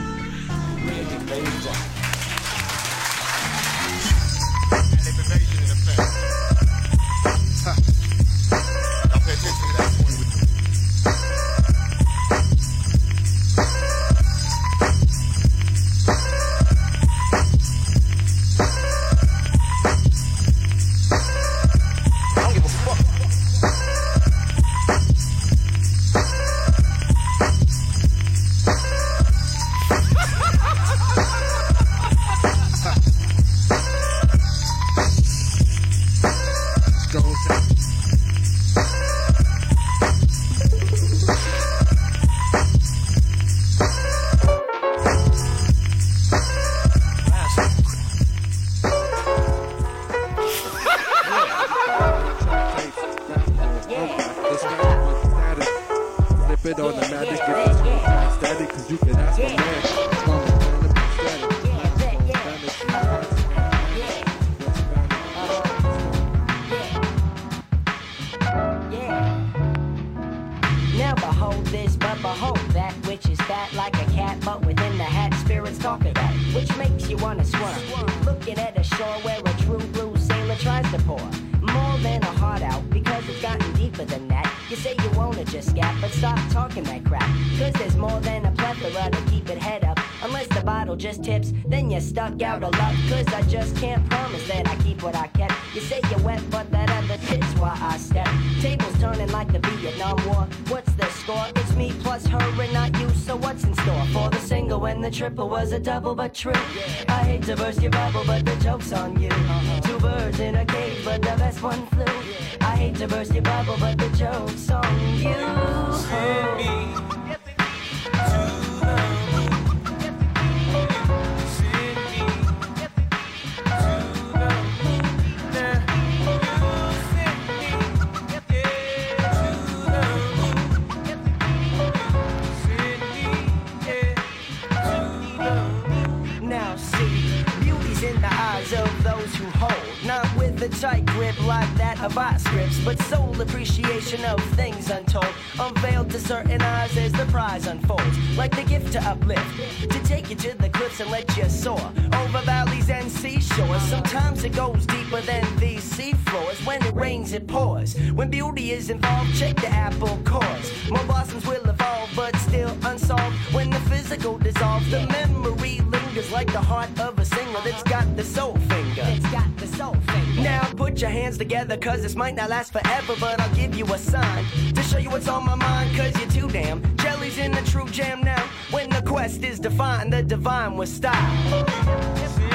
Over valleys and seashores. Sometimes it goes deeper than these seafloors. When it rains, it pours. When beauty is involved, check the apple cores. More blossoms will evolve, but still unsolved. When the physical dissolves, the memory lingers like the heart of a singer that's got the soul finger. It's got the soul finger. Now put your hands together, cause this might not last forever, but I'll give you a sign to show you what's on my mind, cause you're too damn. Jelly's in the true jam now. When the quest is defined, the divine was style.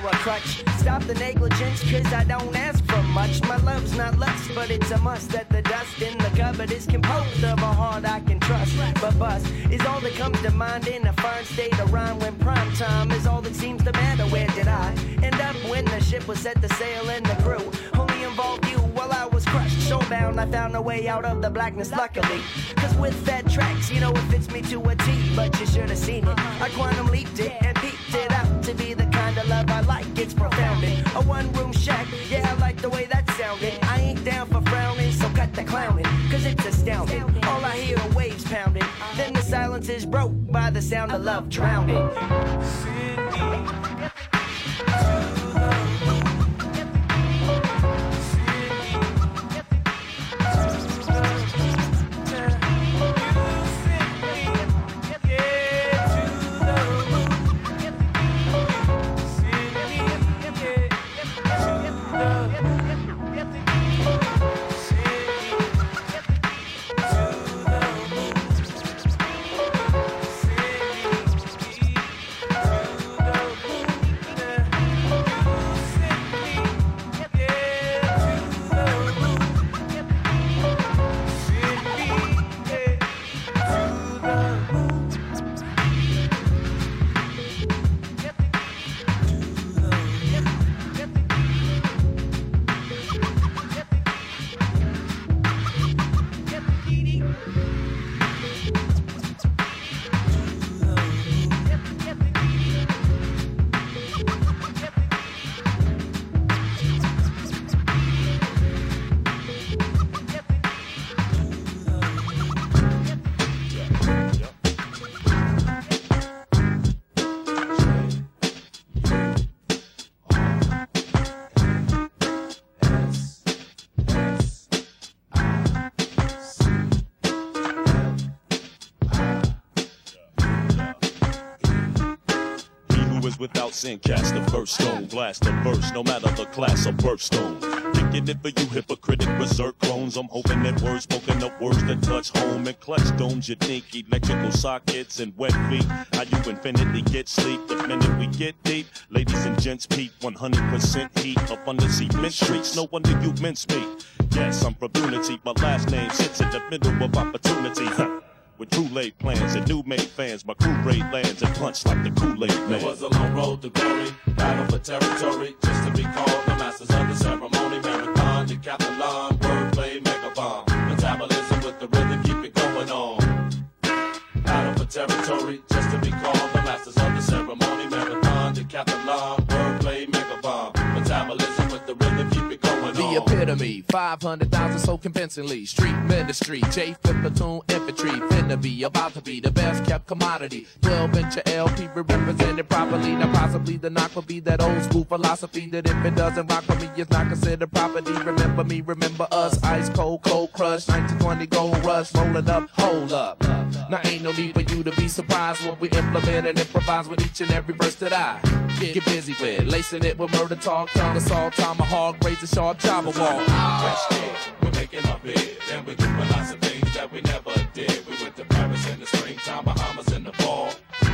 For a crutch. Stop the negligence, cause I don't ask for much. My love's not lust, but it's a must that the dust in the cupboard is composed of a heart I can trust. But bust is all that comes to mind in a fine state of rhyme when prime time is all that seems to matter. Where did I end up when the ship was set to sail and the crew only involved you while I was crushed? Showbound, I found a way out of the blackness, luckily. Cause with that tracks, you know it fits me to a T, but you should have seen it. I quantum leaped it and peeped it out to be the kind of love I like. It's profounding. A one room shack, yeah, I like the way that sounded. I ain't down for frowning, so cut the clowning, cause it's astounding. All I hear are waves pounding, then the silence is broke by the sound of love drowning. Without sin cast the first stone, blast the verse, no matter the class or birthstone. Kicking it for you hypocritic berserk clones. I'm hoping that words spoken up words that touch home and clutch domes. You think electrical sockets and wet feet. How you infinitely get sleep the minute we get deep. Ladies and gents, peep 100% heat up on the cement streets. No wonder you mince me. Yes, I'm from Unity. My last name sits in the middle of opportunity. With Kool-Aid plans and new made fans, my crew raid lands and punch like the Kool-Aid man. It was a long road to glory, battle for territory, just to be called the masters of the ceremony. Marathon, decathlon, wordplay, mega bomb. Metabolism with the rhythm, keep it going on. Battle for territory, just to be called the masters of the ceremony. Marathon, decathlon, wordplay, mega bomb. Metabolism with the rhythm, keep it going on. Epitome, 500,000 so convincingly. Street ministry, J Fifth platoon infantry, finna be about to be the best kept commodity. 12 inch LP represented properly. Now possibly the knock will be that old school philosophy that if it doesn't rock for me, it's not considered property. Remember me, remember us. Ice cold, cold crush, 1920 gold rush, rolling up, hold up. Now ain't no need for you to be surprised when we implement and improvise with each and every verse that I get, busy with. Lacing it with murder talk, tongue assault, tomahawk, razor sharp, java wall. We're making our bid, and we're doing lots of things that we never did. We went to Paris in the springtime, Bahamas in the fall.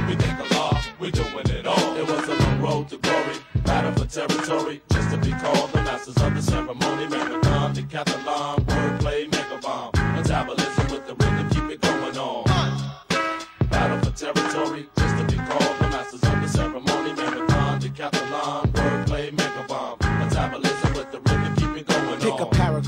We think a lot, we're doing it all. It was a long road to glory, battle for territory, just to be called the masters of the ceremony. Marathon, decathlon, wordplay,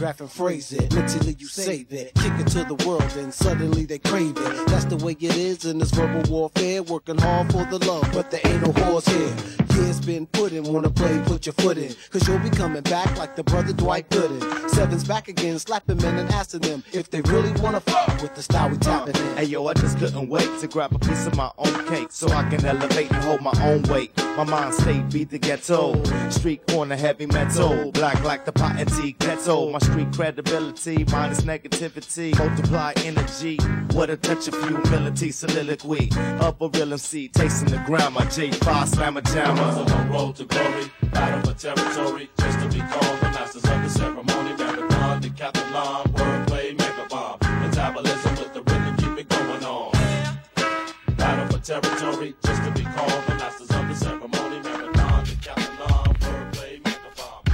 paragraph and phrase it. Mentally you save it. Kick it to the world and suddenly they crave it. That's the way it is in this verbal warfare. Working hard for the love, but there ain't no horse here. Years been put in, wanna play, put your foot in. Cause you'll be coming back like the brother Dwight Gooden. Seven's back again, slapping men and asking them if they really wanna fuck with the style we tapping in. Hey yo, I just couldn't wait to grab a piece of my own cake so I can elevate and hold my own weight. My mind state beat the ghetto, street corner heavy metal, black like the pot and tea ghetto. My street credibility minus negativity, multiply energy. What a touch of humility, soliloquy a real MC, tasting the grammar. J5 slammer jammer. On road to glory, battle for territory, just to be called the masters of the ceremony. Marathon, decathlon, wordplay, mega bomb. Metabolism with the rhythm, keep it going on. Battle for territory, just to be called the masters of the ceremony. Marathon, decathlon, wordplay, mega bomb.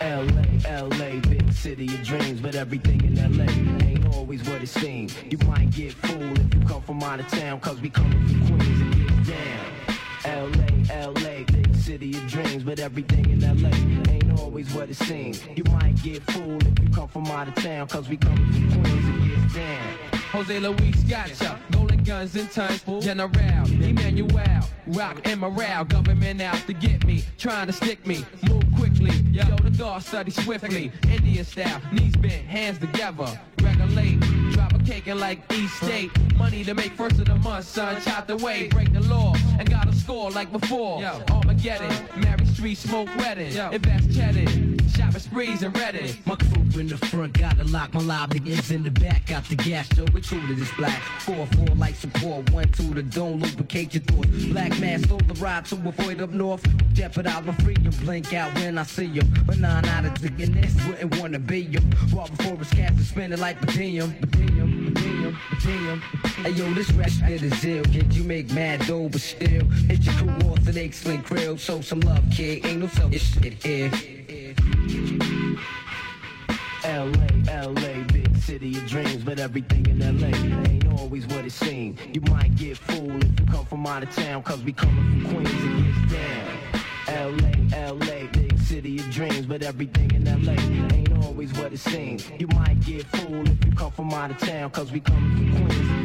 LA, LA, big city of dreams, but everything in LA ain't always what it seems. You might get fooled if you come from out of town, cause we come from Queens down. LA, LA, big city of dreams, but everything in LA ain't always what it seems. You might get fooled if you come from out of town, cause we come from Queens and get down. Jose Luis Gotcha, golden guns and tons, General, Emmanuel, rock and morale, government out to get me, trying to stick me, move quickly, yo, the guard study swiftly, Indian style, knees bent, hands together, regulate, drop a cake in like East State, money to make first of the month, son, chop the way, break the law, and got a score like before, Armageddon, Mary Street, smoke wedding, invest cheddar, shopping sprees and Reddit, My crew in the front, gotta lock my live niggas in the back. Got the gas, so we true to this black. Four, four, light support, one, two, the dome, lubricate your thoughts. Black man stole the ride to avoid up north. Jeopardize my freedom, blink out when I see you. But nine out of ten, this wouldn't wanna be you. Raw before it's cast and spend it like Palladium. Palladium, Palladium, Palladium. Hey yo, this rap shit is ill. Kid, you make mad dough, but still. Hit your crew off the sling krill. Show some love, kid. Ain't no selfish shit here. LA, LA, big city of dreams, but everything in LA ain't always what it seems. You might get fooled if you come from out of town, cause we coming from Queens and gets down. LA, LA, big city of dreams, but everything in LA ain't always what it seems. You might get fooled if you come from out of town, cause we coming from Queens.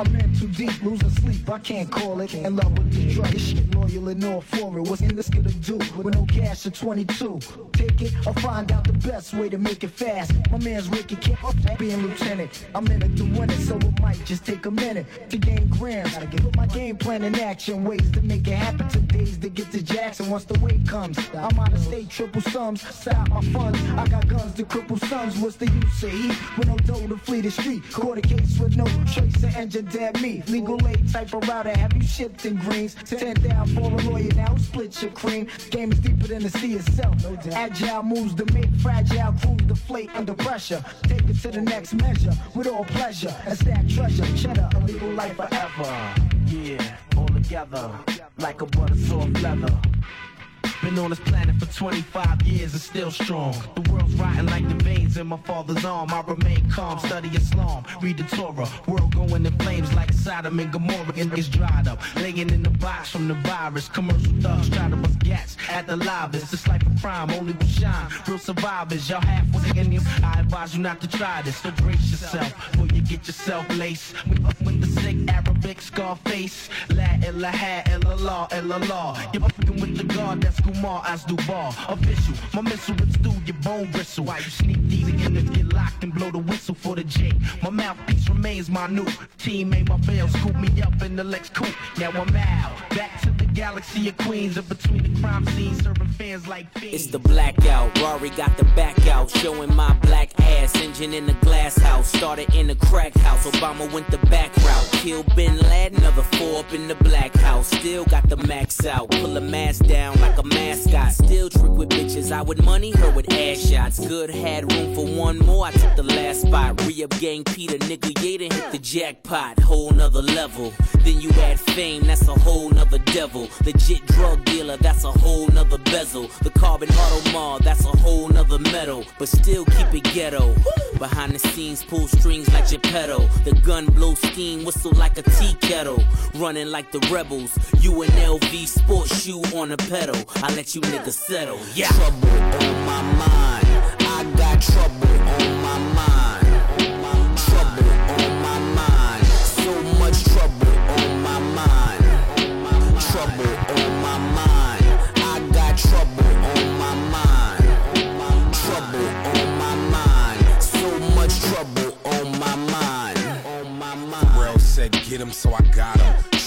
I'm in too deep, losing sleep, I can't call it. In love with the drug, this shit loyal and all for it. What's in this gonna do with no cash at 22? Take it or find out the best way to make it fast. My man's Ricky can't being lieutenant. I'm in it to win it, so it might just take a minute to gain grams. Gotta get my game plan in action, ways to make it happen. To days to get to Jackson once the weight comes. I'm out of state, triple sums, side my funds. I got guns to cripple sons. What's the use of heat with no dough to flee the street? A case with no trace of engine dead me. Legal aid type of router, have you shipped in greens? Ten down for a lawyer now, split your cream. Game is deeper than the sea itself. Agile moves to make fragile crews deflate under pressure. Take it to the next measure with all pleasure. And stack treasure, cheddar, a legal life forever. Yeah, all together, like a butter soft leather. Been on this planet for 25 years and still strong. The world's rotting like the veins in my father's arm. I remain calm, study Islam, read the Torah. World going in flames like Sodom and Gomorrah. And it's dried up, laying in the box from the virus. Commercial thugs try to bust gats at the lobbyists. This life of crime only will shine. Real survivors, y'all half was in them. I advise you not to try this. So brace yourself before you get yourself laced. We up with the sick Arabic Scarface. La ilaha illallah illallah. You're fucking with the God that's Kumar as Duval. Official, my missile rips through your bone bristle. Why you sneak these again get locked and blow the whistle for the J. My mouthpiece remains my new teammate. My bail scoop me up in the Lex coupe. Now I'm out. Back to the galaxy of Queens. And between the crime scenes, serving fans like fiends. It's the blackout. Rory got the back out, showing my black ass. Engine in the glass house, started in the crack house. Obama went the back route. Kill Bin Laden, another four up in the black house. Still got the max out. Pull a mask down like a mascot. Still trick with bitches. I would money her with ass shots. Good had room for one more. I took the last spot. Re up gang Peter, nigga. Yeah, hit the jackpot. Whole nother level. Then you add fame, that's a whole nother devil. Legit drug dealer, that's a whole nother bezel. The carbon auto mall, that's a whole nother metal. But still keep it ghetto. Behind the scenes, pull strings like Geppetto. The gun blow steam, whistle like a tea kettle. Running like the rebels. You an LV sports shoe on a pedal. I let you niggas settle. Yeah. Trouble on my mind. I got trouble on my mind. Trouble on my mind. So much trouble on my mind. Trouble on my mind. I got trouble on my mind. Trouble on my mind. So much trouble on my mind. On my mind. Pharrell said, get him, so I got him.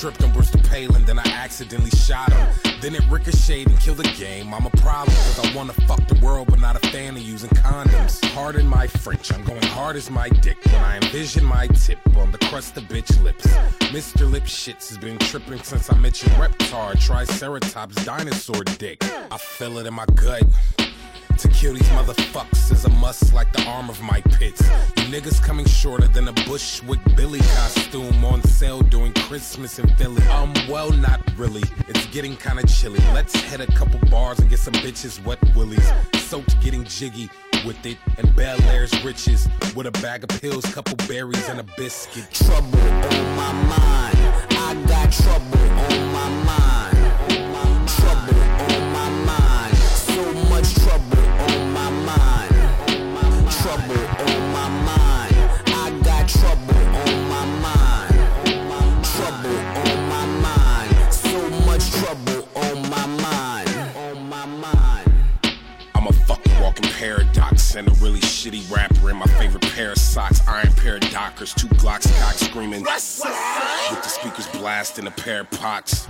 Tripped on Bristol Palin, then I accidentally shot him. Then it ricocheted and killed the game. I'm a problem, cause I wanna fuck the world, but not a fan of using condoms. Pardon my French, I'm going hard as my dick when I envision my tip on the crust of bitch lips. Mr. Lip Shits has been tripping since I met your reptar, Triceratops dinosaur dick. I feel it in my gut. To kill these motherfuckers is a must like the arm of my pits. You niggas coming shorter than a Bushwick Billy costume on sale during Christmas in Philly. Um, well, not really. It's getting kinda chilly. Let's hit a couple bars and get some bitches wet willies. Soaked getting jiggy with it and Bel Air's riches with a bag of pills, couple berries, and a biscuit. Trouble on my mind. I got trouble on my mind. Paradox and a really shitty rapper in my favorite pair of socks. Iron pair of Dockers, two Glocks cock screaming. With the speakers blasting a pair of pots.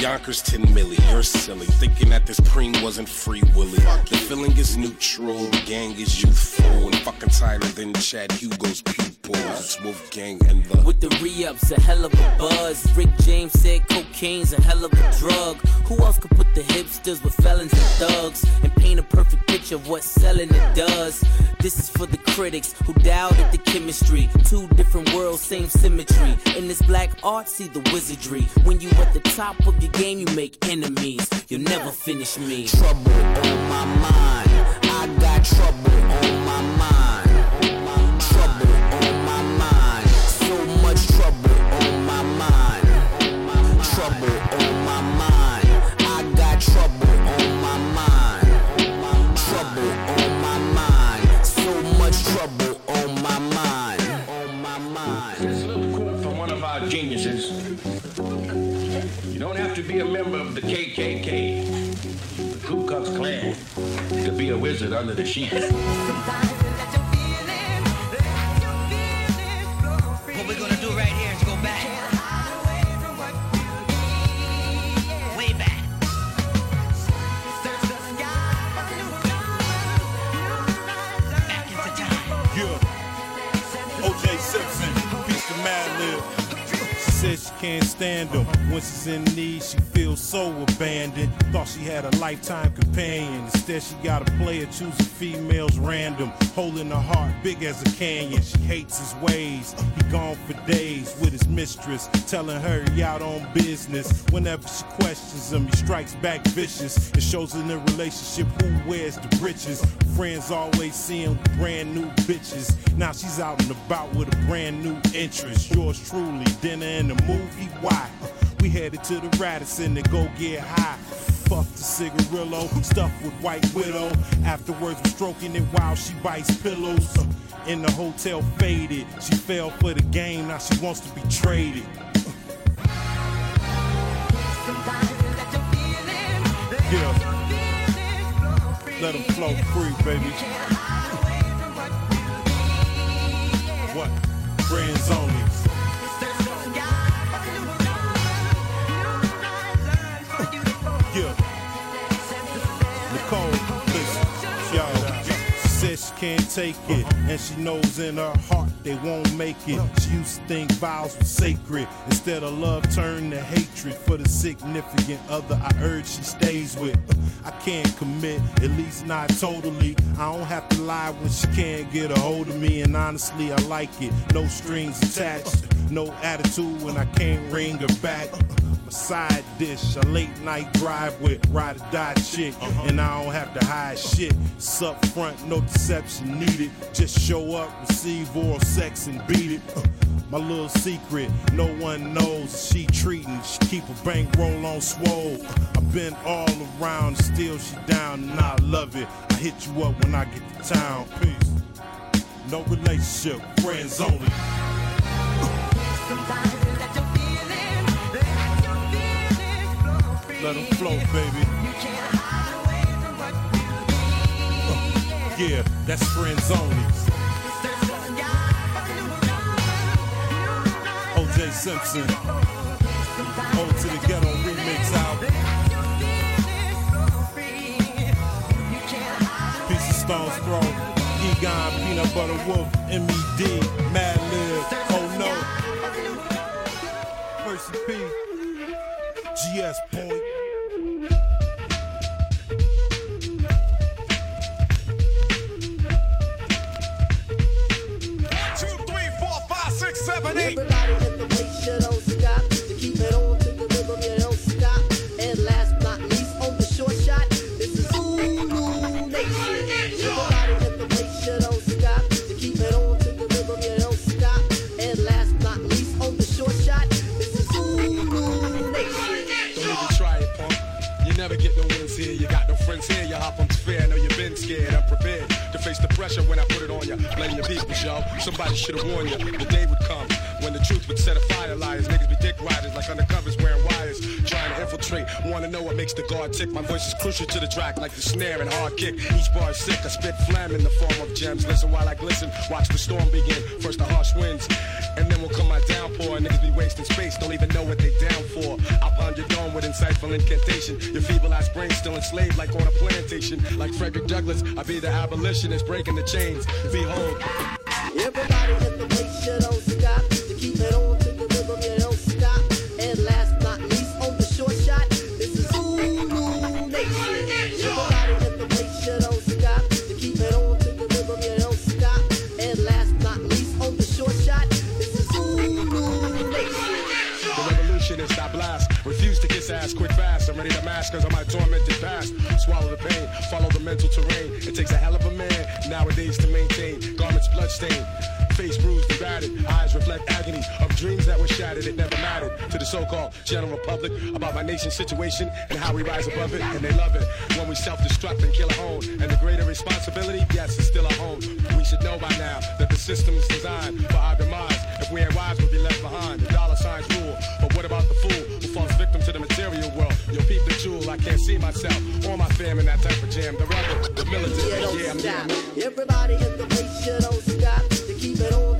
Yonkers 10 milli, you're silly. Thinking that this cream wasn't free willy. The feeling is neutral, the gang is youthful. And fucking tighter than Chad Hugo's pupils. It's Wolfgang and the. With the re-ups, a hell of a buzz. Rick James said cocaine's a hell of a drug. Who else could put the hipsters with felons and thugs and paint a perfect picture of what selling it does? This is for the critics who doubted the chemistry. Two different worlds, same symmetry. In this black art, see the wizardry. When you at the top of your game, you make enemies. You'll never finish me. Trouble on my mind. I got trouble to be a wizard under the sheets. can't stand him. When she's in need, she feels so abandoned. Thought she had a lifetime companion. Instead, she got a player choosing females random. Holding her heart big as a canyon. She hates his ways. He gone for days with his mistress, telling her he out on business. Whenever she questions him, he strikes back vicious. It shows in the relationship who wears the britches. Friends always see him with brand new bitches. Now she's out and about with a brand new interest. Yours truly, dinner and a movie. Why? We headed to the Radisson to go get high. Puff the cigarillo, stuffed with white widow. Afterwards, we're stroking it while she bites pillows. In the hotel, faded. She fell for the game, now she wants to be traded. Yeah. Let them flow free, baby. What? Friends only. Can't take it, and she knows in her heart they won't make it. She used to think vows were sacred. Instead of love, turned to hatred for the significant other I urge she stays with. I can't commit, at least not totally. I don't have to lie when she can't get a hold of me, and honestly, I like it. No strings attached, no attitude when I can't ring her back. My side dish. A late night drive with ride or die chick. And I don't have to hide shit. It's up front, no deception needed. Just show up, receive oral sex, and beat it. Uh, My little secret, no one knows. She treating, she keep a bankroll on swole. I've been all around, still she down, and I love it. I hit you up when I get to town. Peace. No relationship, friends only. Let them flow, baby. Yeah, that's friends only. OJ Simpson. Ode to the Ghetto remix album. Piece of Stones Throw. Egon, Peanut Butter Wolf, MED, Mad Lib. Oh no. Percy P. GS Point. Eight. Everybody the stop. To keep it on to the rhythm, you don't stop. And last but not least, on the short shot, this is Zulu Nation. Everybody the stop. To keep it on to the rhythm, you don't stop. And last but not least, on the short shot, this is Zulu Nation. Try it, punk. You never get no wins here. You got no friends here. You hop on fair. I know you've been scared. I'm prepared to face the pressure when I put it on you. Blame your people, yo. Somebody should have warned you. The day would come when the truth would set a fire. Liars, niggas be dick riders like undercovers wearing wires. Trying to infiltrate. Wanna know what makes the guard tick. My voice is crucial to the track like the snare and hard kick. Each bar is sick. I spit phlegm in the form of gems. Listen while I glisten. Watch the storm begin. First the harsh winds. And then will come my downpour. Niggas be wasting space. Don't even know what they down for. I'll pound your dome with insightful incantation. Your feeble ass brain still enslaved like on a plantation. Like Frederick Douglass, I be the abolitionist breaking the chains. Behold. Everybody in the don't Mask cause of my tormented past. Swallow the pain, follow the mental terrain. It takes a hell of a man nowadays to maintain. Garments bloodstained. Face bruised and battered, eyes reflect agony of dreams that were shattered. It never mattered to the so-called general public about my nation's situation and how we rise above it, and they love it when we self-destruct and kill our own. And the greater responsibility, yes, is still our own. We should know by now that the system is designed for our demise. If we ain't wise, we'll be left behind. The dollar signs rule, but what about the fool who falls victim to the? Yo, peep the jewel. I can't see myself or my fam in that type of jam. The rebel, the militant, You yeah, I'm stop. yeah. Everybody in the place, you don't stop. To keep it on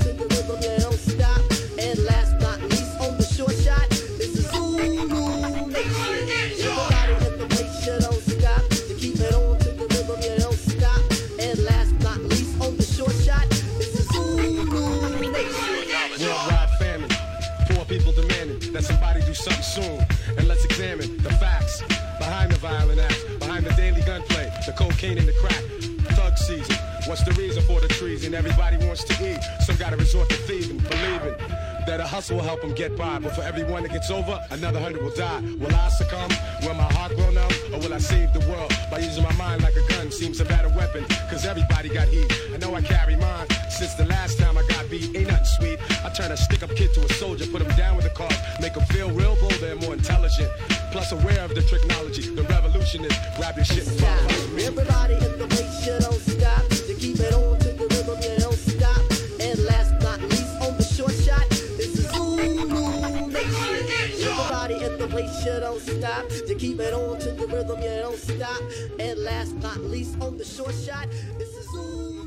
What's the reason for the treason? Everybody wants to eat. Some gotta resort to thieving, believing that a hustle will help them get by. But for everyone that gets over, another hundred will die. Will I succumb? Will my heart grow numb? Or will I save the world by using my mind like a gun? Seems a better weapon, cause everybody got heat. I know I carry mine since the last time I got beat. Ain't nothing sweet. I turn a stick up kid to a soldier, put him down with a cause, make him feel real bolder and more intelligent. Plus aware of the technology, the revolutionist. Grab your shit and. Everybody in the place, you you don't stop. To keep it on to the rhythm, you don't stop. And last not least, on the short shot, this is Zulu